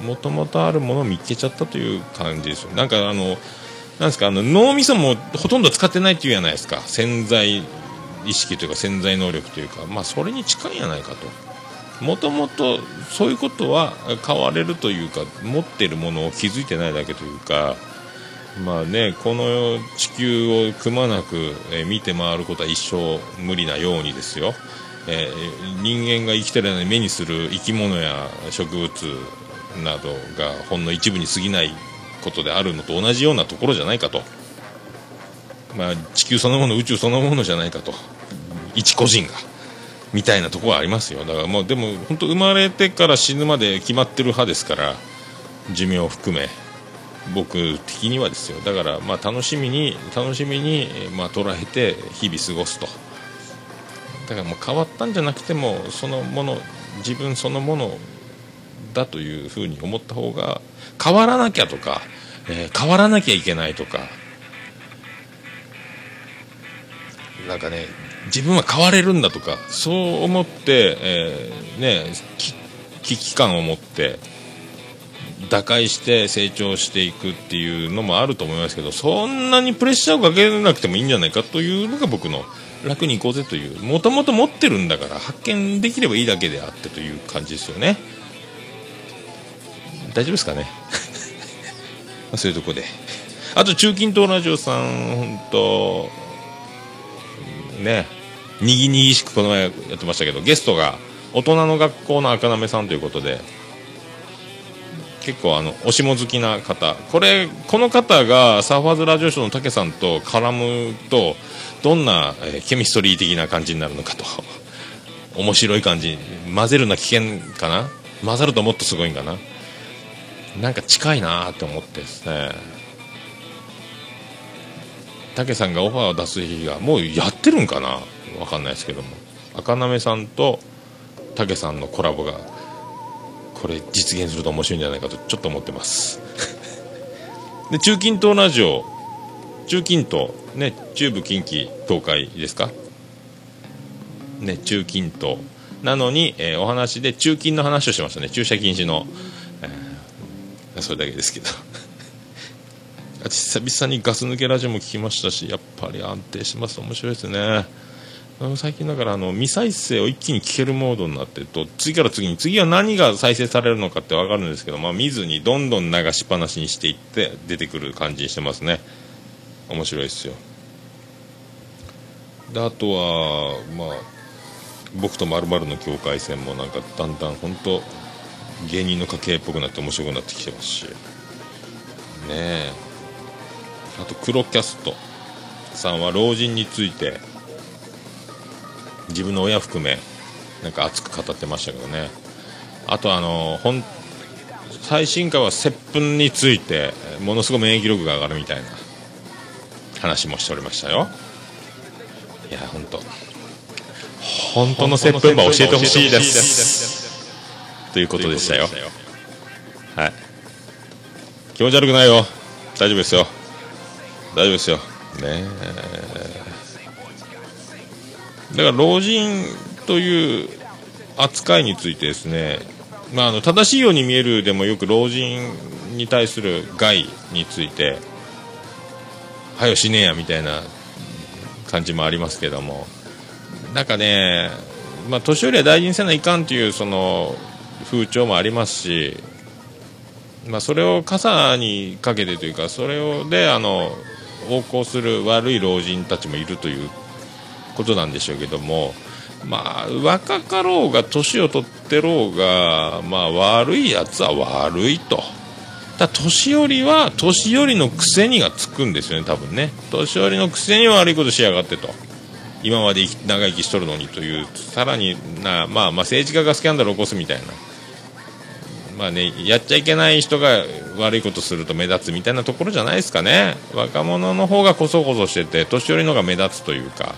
もともとあるものを見つけちゃったという感じですよ。なんかあのなんですかあの脳みそもほとんど使ってないっていうじゃないですか。潜在意識というか潜在能力というか。まあそれに近いんじゃないかと。もともとそういうことは変われるというか持っているものを気づいてないだけというか。まあねこの地球をくまなく、見て回ることは一生無理なようにですよ、えー人間が生きてる間に目にする生き物や植物などがほんの一部に過ぎないことであるのと同じようなところじゃないかと、まあ、地球そのもの宇宙そのものじゃないかと。一個人がみたいなとこはありますよ。だからもうでも本当生まれてから死ぬまで決まってる派ですから寿命を含め僕的にはですよ。だからまあ楽しみに楽しみに、まあ、捉えて日々過ごすと。だからもう変わったんじゃなくてもそのもの自分そのものだというふうに思った方が変わらなきゃとか、えー変わらなきゃいけないとか。なんかね自分は変われるんだとかそう思って、えーね危機感を持って打開して成長していくっていうのもあると思いますけどそんなにプレッシャーをかけなくてもいいんじゃないかというのが僕の楽に行こうぜというもともと持ってるんだから発見できればいいだけであってという感じですよね。大丈夫ですかね？そういうとこで。あと中近東ラジオさん本当ねにぎにぎしくこの前やってましたけどゲストが大人の学校の赤なめさんということで結構あのおしも好きな方。これこの方がサーファーズラジオショーの武さんと絡むとどんな、えーケミストリー的な感じになるのかと。面白い感じ。混ぜるな危険かな？混ざるともっとすごいんかな？なんか近いなと思ってですね。武さんがオファーを出す日がもうやってるんかな？わかんないですけども。赤なめさんと武さんのコラボがこれ実現すると面白いんじゃないかとちょっと思ってます。で中近東ラジオ中近東ね中部近畿東海ですか？ね中近東。なのに、えーお話で中近の話をしましたね。駐車禁止の、えーそれだけですけど。久々にガス抜けラジオも聞きましたしやっぱり安定します。面白いですね。最近だからあの未再生を一気に聞けるモードになってると次から次に次は何が再生されるのかって分かるんですけど、まあ、見ずにどんどん流しっぱなしにしていって出てくる感じにしてますね。面白いですよ。であとはまあ僕とまるの境界線もなんかだんだん本当芸人の家系っぽくなって面白くなってきてますし。ねえ。あと黒キャストさんは老人について自分の親含めなんか熱く語ってましたけどね。あとあの最新回は接吻についてものすごい免疫力が上がるみたいな。話もしておりましたよ。いや本当。本当の接吻は教えてほしいです。ということでしたよ。はい。気持ち悪くないよ。大丈夫ですよ。大丈夫ですよ。ねえ。だから老人という扱いについてですね、まあ、あの正しいように見えるでもよく老人に対する害についてはよしねえやみたいな感じもありますけどもなんかね、まあ、年寄りは大事にせないかんというその風潮もありますし、まあ、それを傘にかけてというかそれをであの横行する悪い老人たちもいるということなんでしょうけども、まあ、若かろうが年を取ってろうが、まあ、悪いやつは悪いと。だ年寄りは年寄りのくせにがつくんですよね、多分ね。年寄りのくせに悪いことしやがってと。今まで長生きしとるのにという、さらにな、まあ、まあ政治家がスキャンダルを起こすみたいな。まあね、やっちゃいけない人が悪いことすると目立つみたいなところじゃないですかね。若者の方がこそこそしてて、年寄りの方が目立つというか。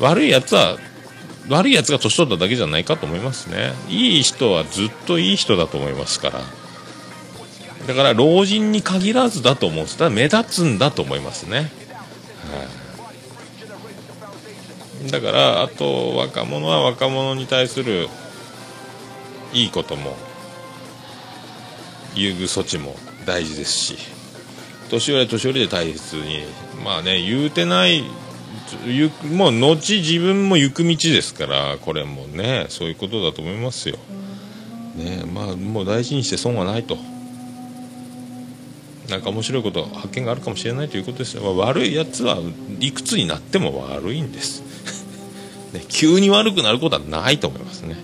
悪いやつは悪いやつが年取っただけじゃないかと思いますねいい人はずっといい人だと思いますからだから老人に限らずだと思う。んですただ目立つんだと思いますね、はい。だからあと若者は若者に対するいいことも優遇措置も大事ですし年寄りは年寄りで大切にまあね言うてないもう後自分も行く道ですからこれもねそういうことだと思いますよ、ねまあ、もう大事にして損はないと。なんか面白いこと発見があるかもしれないということですよ、まあ悪いやつはいくつになっても悪いんです、ね、急に悪くなることはないと思いますね、はい。ま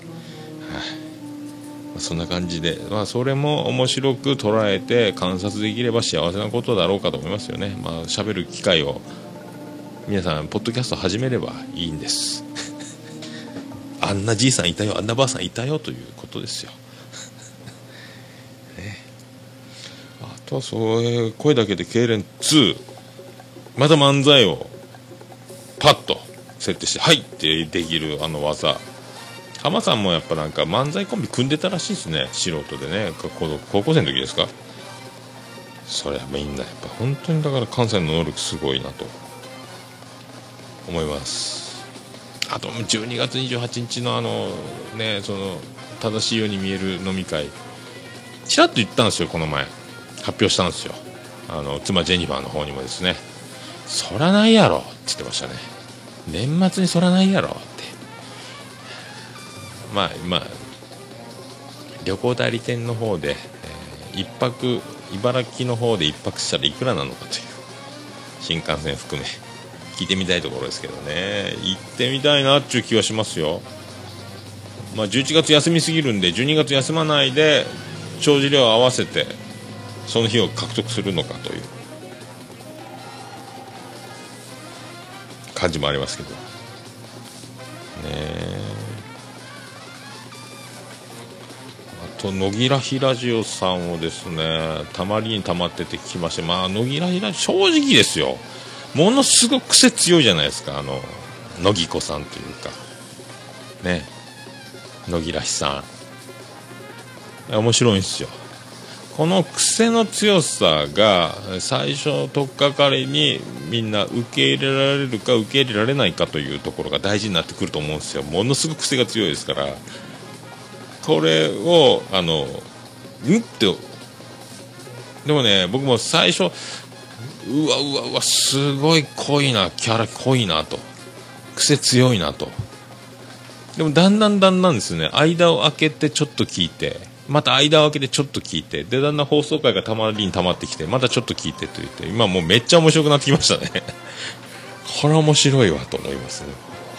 あそんな感じで、まあ、それも面白く捉えて観察できれば幸せなことだろうかと思いますよね。まあ喋る機会を皆さんポッドキャスト始めればいいんです。あんなじいさんいたよあんなばあさんいたよということですよ、ね、あとそういう声だけで痙攣2また漫才をパッと設定して「はい!」ってできるあの技。浜さんもやっぱなんか漫才コンビ組んでたらしいですね。素人でね。高校高校生の時ですか。それはみんなやっぱ本当にだから関西の能力すごいなと。思います。あと12月28日のあのねその正しいように見える飲み会。ちらっと言ったんですよこの前。発表したんですよ。あの妻ジェニファーの方にもですねそらないやろって言ってましたね年末にそらないやろって。まあまあ旅行代理店の方で、えー一泊茨城の方で一泊したらいくらなのかという新幹線含め聞いてみたいところですけどね。行ってみたいなっていう気はしますよ。まあ11月休みすぎるんで12月休まないで帳尻を合わせてその日を獲得するのかという。感じもありますけど。ねあと野木らひラジオさんをですねたまりにたまってて聞きましてまあ野木らひラジオ正直ですよ。ものすごく癖強いじゃないですかあの野木子さんというか。ね野木らひさん。面白いんですよ。この癖の強さが最初の取っかかりにみんな受け入れられるか受け入れられないかというところが大事になってくると思うんですよ。ものすごく癖が強いですから。これをあのんってでもね僕も最初うわうわうわすごい濃いなキャラ濃いなと。癖強いなと。でもだんだんだんだんですね。間を空けてちょっと聞いて。また間を空けてちょっと聞いてでだんだん放送回がたまりにたまってきてまたちょっと聞いてと言って今もうめっちゃ面白くなってきましたね。これ面白いわと思いますね。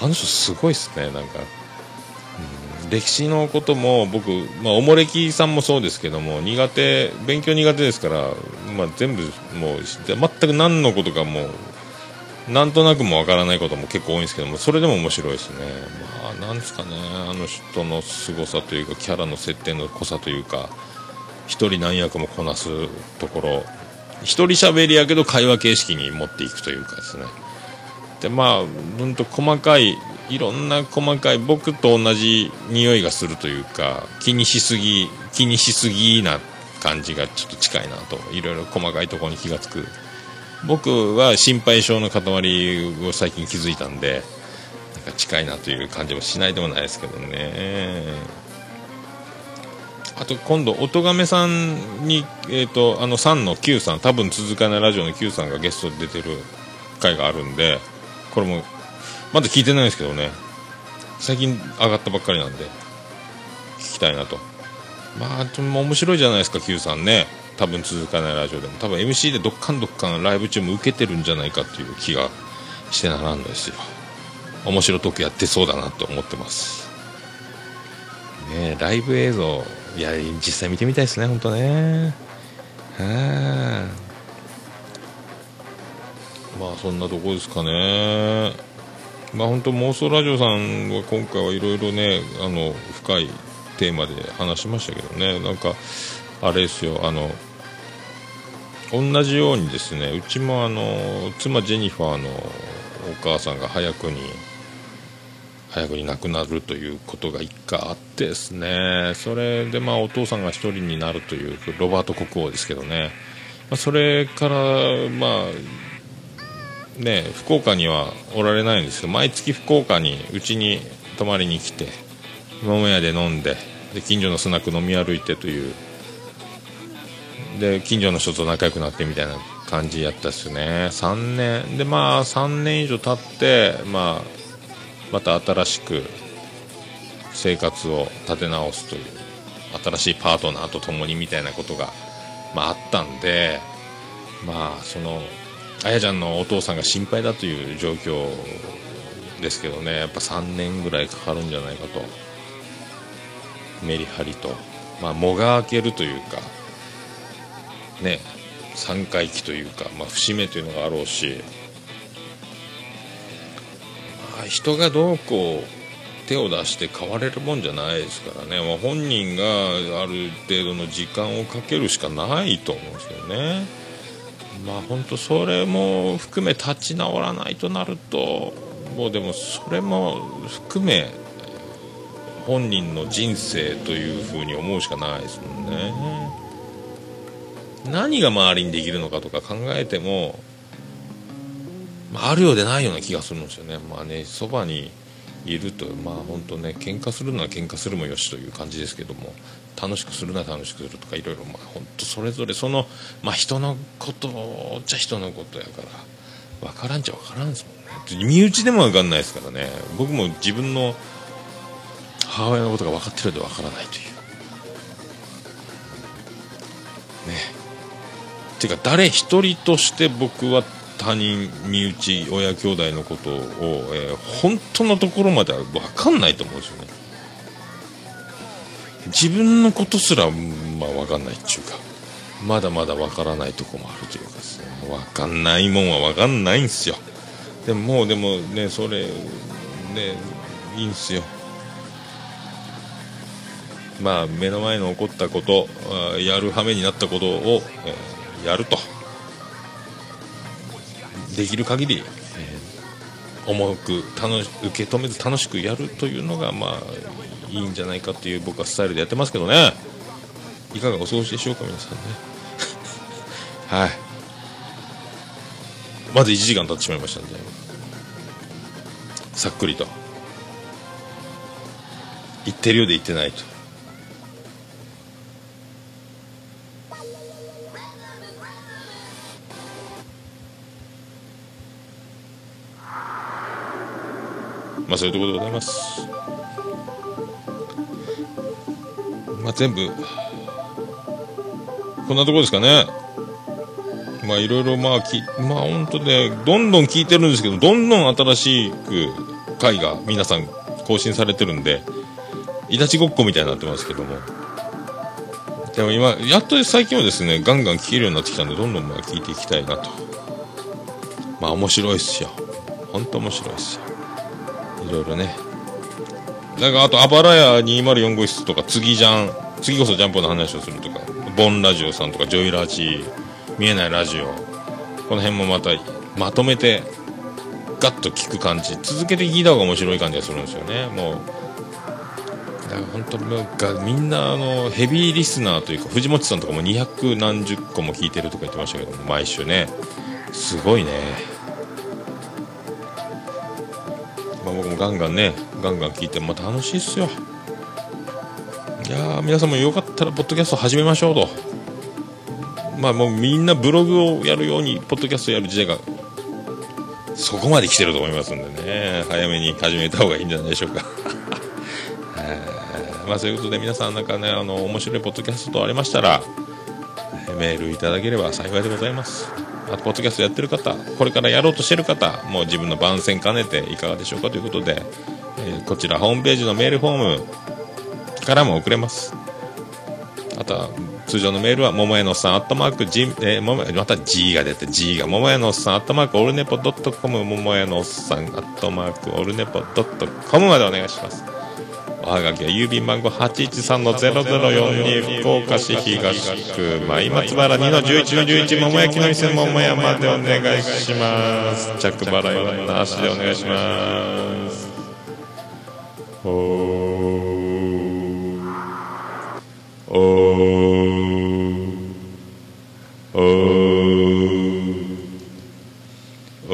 あの人すごいっすねなんか、歴史のことも僕、まあ、おもれきさんもそうですけども苦手勉強苦手ですから、まあ、全部もう全く何のことかもうなんとなくもわからないことも結構多いんですけどもそれでも面白いですね。なんですかねあの人の凄さというかキャラの設定の濃さというか一人何役もこなすところ一人喋りやけど会話形式に持っていくというかですね。でまあうんと細かいいろんな細かい僕と同じ匂いがするというか気にしすぎ気にしすぎな感じがちょっと近いなといろいろ細かいところに気がつく。僕は心配性の塊を最近気づいたんで近いなという感じもしないでもないですけどね。あと今度音亀さんに、えー、とあの3の Q さん多分続かないラジオの Q さんがゲストで出てる回があるんでこれもまだ聞いてないですけどね。最近上がったばっかりなんで聞きたいなと。まあでも面白いじゃないですか Q さんね。多分続かないラジオでも。多分 MC でどっかんどっかんライブ中も受けてるんじゃないかっていう気がしてならんですよ。面白トークやってそうだなと思ってます。ねライブ映像いや実際見てみたいですね本当ね。はまあそんなとこですかね。まあ本当妄想ラジオさんは今回はいろいろねあの深いテーマで話しましたけどね。なんかあれですよあの同じようにですねうちもあの妻ジェニファーのお母さんが早くに早くに亡くなるということが一回あってですね。それでまあお父さんが1人になるというロバート国王ですけどね、まあ、それからまあね福岡にはおられないんですけど毎月福岡にうちに泊まりに来て桃屋で飲んでで近所のスナック飲み歩いてという。で近所の人と仲良くなってみたいな感じやったっすね。3年。でまあ3年以上経ってまあまた新しく生活を立て直すという新しいパートナーと共にみたいなことが、まあ、あったんでまあそのあやちゃんのお父さんが心配だという状況ですけどねやっぱ3年ぐらいかかるんじゃないかとメリハリと、まあ、藻が明けるというかね3回忌というか、まあ、節目というのがあろうし、人がどうこう手を出して変われるもんじゃないですからね、まあ、本人がある程度の時間をかけるしかないと思うんですけどね。まあ本当それも含め立ち直らないとなるともうでもそれも含め本人の人生というふうに思うしかないですもんね。何が周りにできるのかとか考えても、まあ、るようでないような気がするんですよね。まあねそばにいるとまあ本当ね喧嘩するのは喧嘩するもよしという感じですけども楽しくするなら楽しくするとかいろいろまあ本当それぞれそのまあ人のことじゃ人のことやから分からんちゃ分からんですもんね。身内でも分かんないですからね。僕も自分の母親のことが分かってるで分からないという。ね。ていうか誰一人として僕は他人身内親兄弟のことを、えー本当のところまでは分かんないと思うんですよね。自分のことすら、まあ、分かんないっていうかまだまだ分からないとこもあるというかですね。分かんないもんは分かんないんですよ。でももうでもねそれねいいんすよ。まあ目の前の起こったことやる羽目になったことを、えーやると。できる限り、えー重く楽し受け止めず楽しくやるというのがまあいいんじゃないかという僕はスタイルでやってますけどね。いかがお過ごしでしょうか皆さんね。はい。まず1時間経ってしまいましたんで。さっくりと。言ってるようで言ってないと。まあそういうところでございます。まあ全部こんなところですかね。まあいろいろまあきまあ本当ねどんどん聞いてるんですけどどんどん新しく回が皆さん更新されてるんでいたちごっこみたいになってますけども。でも今やっと最近はですねガンガン聞けるようになってきたんでどんどんまあ聞いていきたいなと。まあ面白いっすよ。本当面白いっすよ。いろいろね。なんかあとあばらや204号室とか次じゃん。次こそジャンプの話をするとかボンラジオさんとかジョイラジ見えないラジオ。この辺もまたまとめてガッと聞く感じ。続けて聞いた方が面白い感じがするんですよね。もうだから本当にがみんなあのヘビーリスナーというか藤本さんとかも200何十個も聞いてるとか言ってましたけど毎週ね。すごいね。僕もガンガンねガンガン聞いても楽しいっすよ。いやー皆さんもよかったらポッドキャスト始めましょうと。まあもうみんなブログをやるようにポッドキャストやる時代がそこまで来てると思いますんでね。早めに始めた方がいいんじゃないでしょうか。え まあそういうことで皆さんなんかねあの面白いポッドキャストありましたらメールいただければ幸いでございます。あとポッドキャストやってる方これからやろうとしてる方もう自分の番宣兼ねていかがでしょうか？ということで、えーこちらホームページのメールフォームからも送れます。あとは通常のメールは桃屋のさんアットマーク G、えー、桃屋また G が出て G が桃屋のおっさんアットマークオルネポドットコム桃屋のおっさんアットマークオルネポドットコムまでお願いします。おはがきは郵便番号813-0042福岡市東区前松原2の11-11桃焼きの店桃屋までお願いします。着払いはなしでお願いします。おー。おー。おー。おー。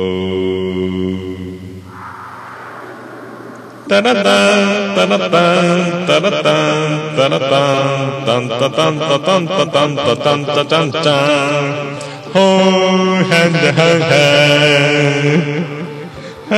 タラタンタラタン。タラタンタラタンタンタタンタタンタタンタタンタタンタンほーハンダハンハーハ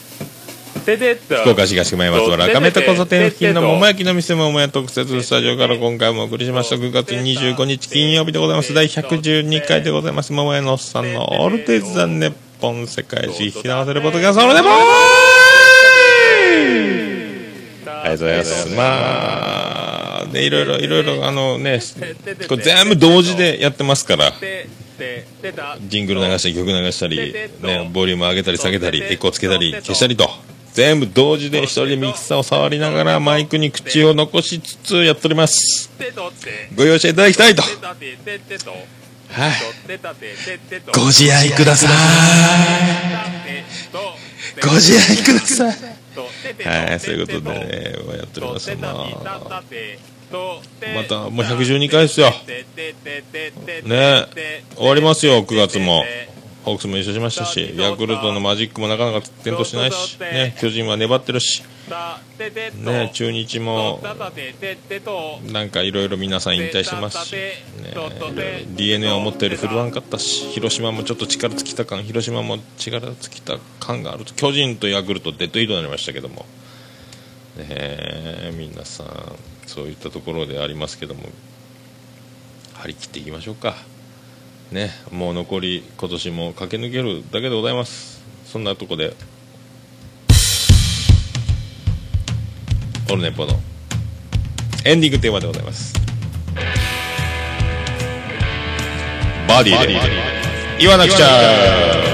福岡市東区前松原。赤目と交差点付近の桃焼きの店桃屋特設スタジオから今回もお送りしました。9月25日金曜日でございます。第112回でございます。桃屋のおっさんのオールデイズ・ザ・ネッポン世界一引き流せるポッドキャストオールネポーありがとうございます。まあねいろいろいろいろあのねこれ全部同時でやってますから。ジングル流したり曲流したり、ね、ボリューム上げたり下げたりエコーつけたり消したりと全部同時で一人でミキサーを触りながらマイクに口を残しつつやっております。ご容赦いただきたいと。はい。ご自愛ください。ご自愛ください。はいそういうことでねやっております。まあまたもう112回ですよ。ね終わりますよ9月も。ホークスも優勝しましたしヤクルトのマジックもなかなか点灯しないし、ね、巨人は粘ってるし、ね、中日もなんかいろいろ皆さん引退してますし、ね、d n a を持っている振るわんかったし広島もちょっと力尽きた感広島も力尽きた感があると巨人とヤクルトデッドヒートになりましたけども、ね、皆さんそういったところでありますけども張り切っていきましょうか。ね、もう残り今年も駆け抜けるだけでございます。そんなとこで。オルネポのエンディングテーマでございます。バディで。言わなくちゃ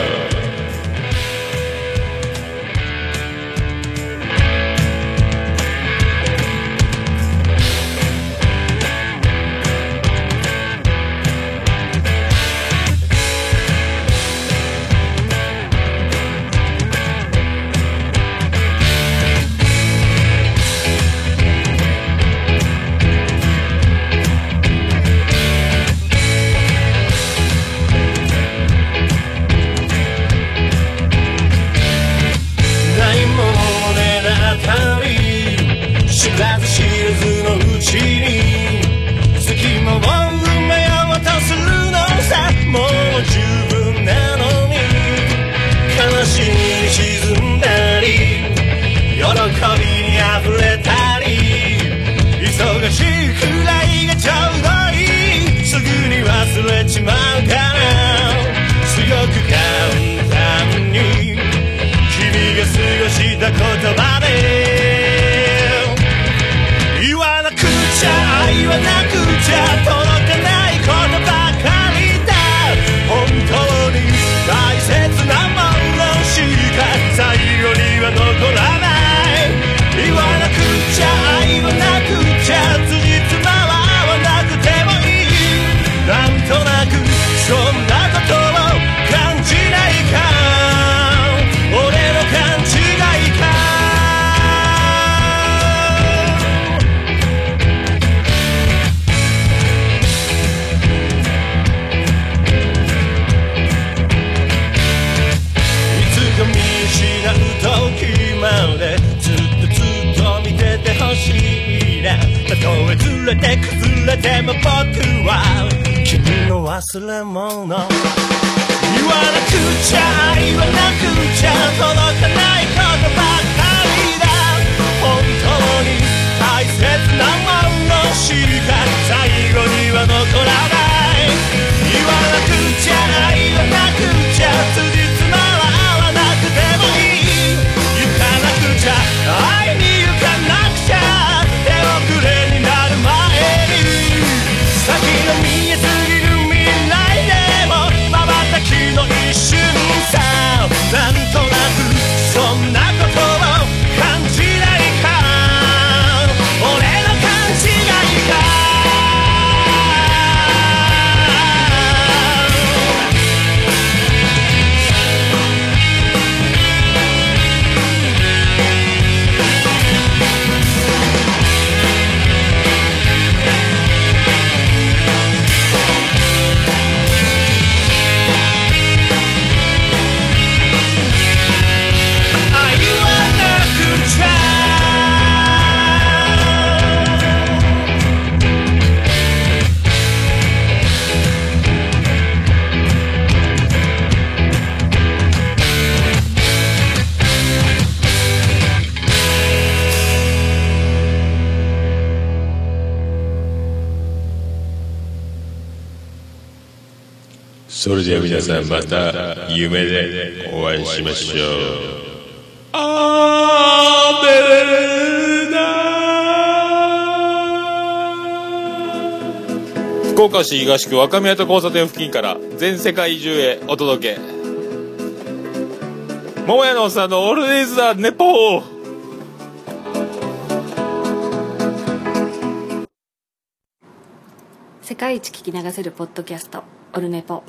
れて崩れても僕は君の忘れ物。言わなくちゃ言わなくちゃ届かないことばかりだ。本当に大切なものしか最後には残らない。言わなくちゃ言わなくちゃ tanto それでは皆さんまた夢でお会いしましょう。あーべ福岡市東区若宮と交差点付近から全世界中へお届け。桃屋のおっさんのオールディーズ・ザ・ネポー。世界一聞き流せるポッドキャストオルネポ。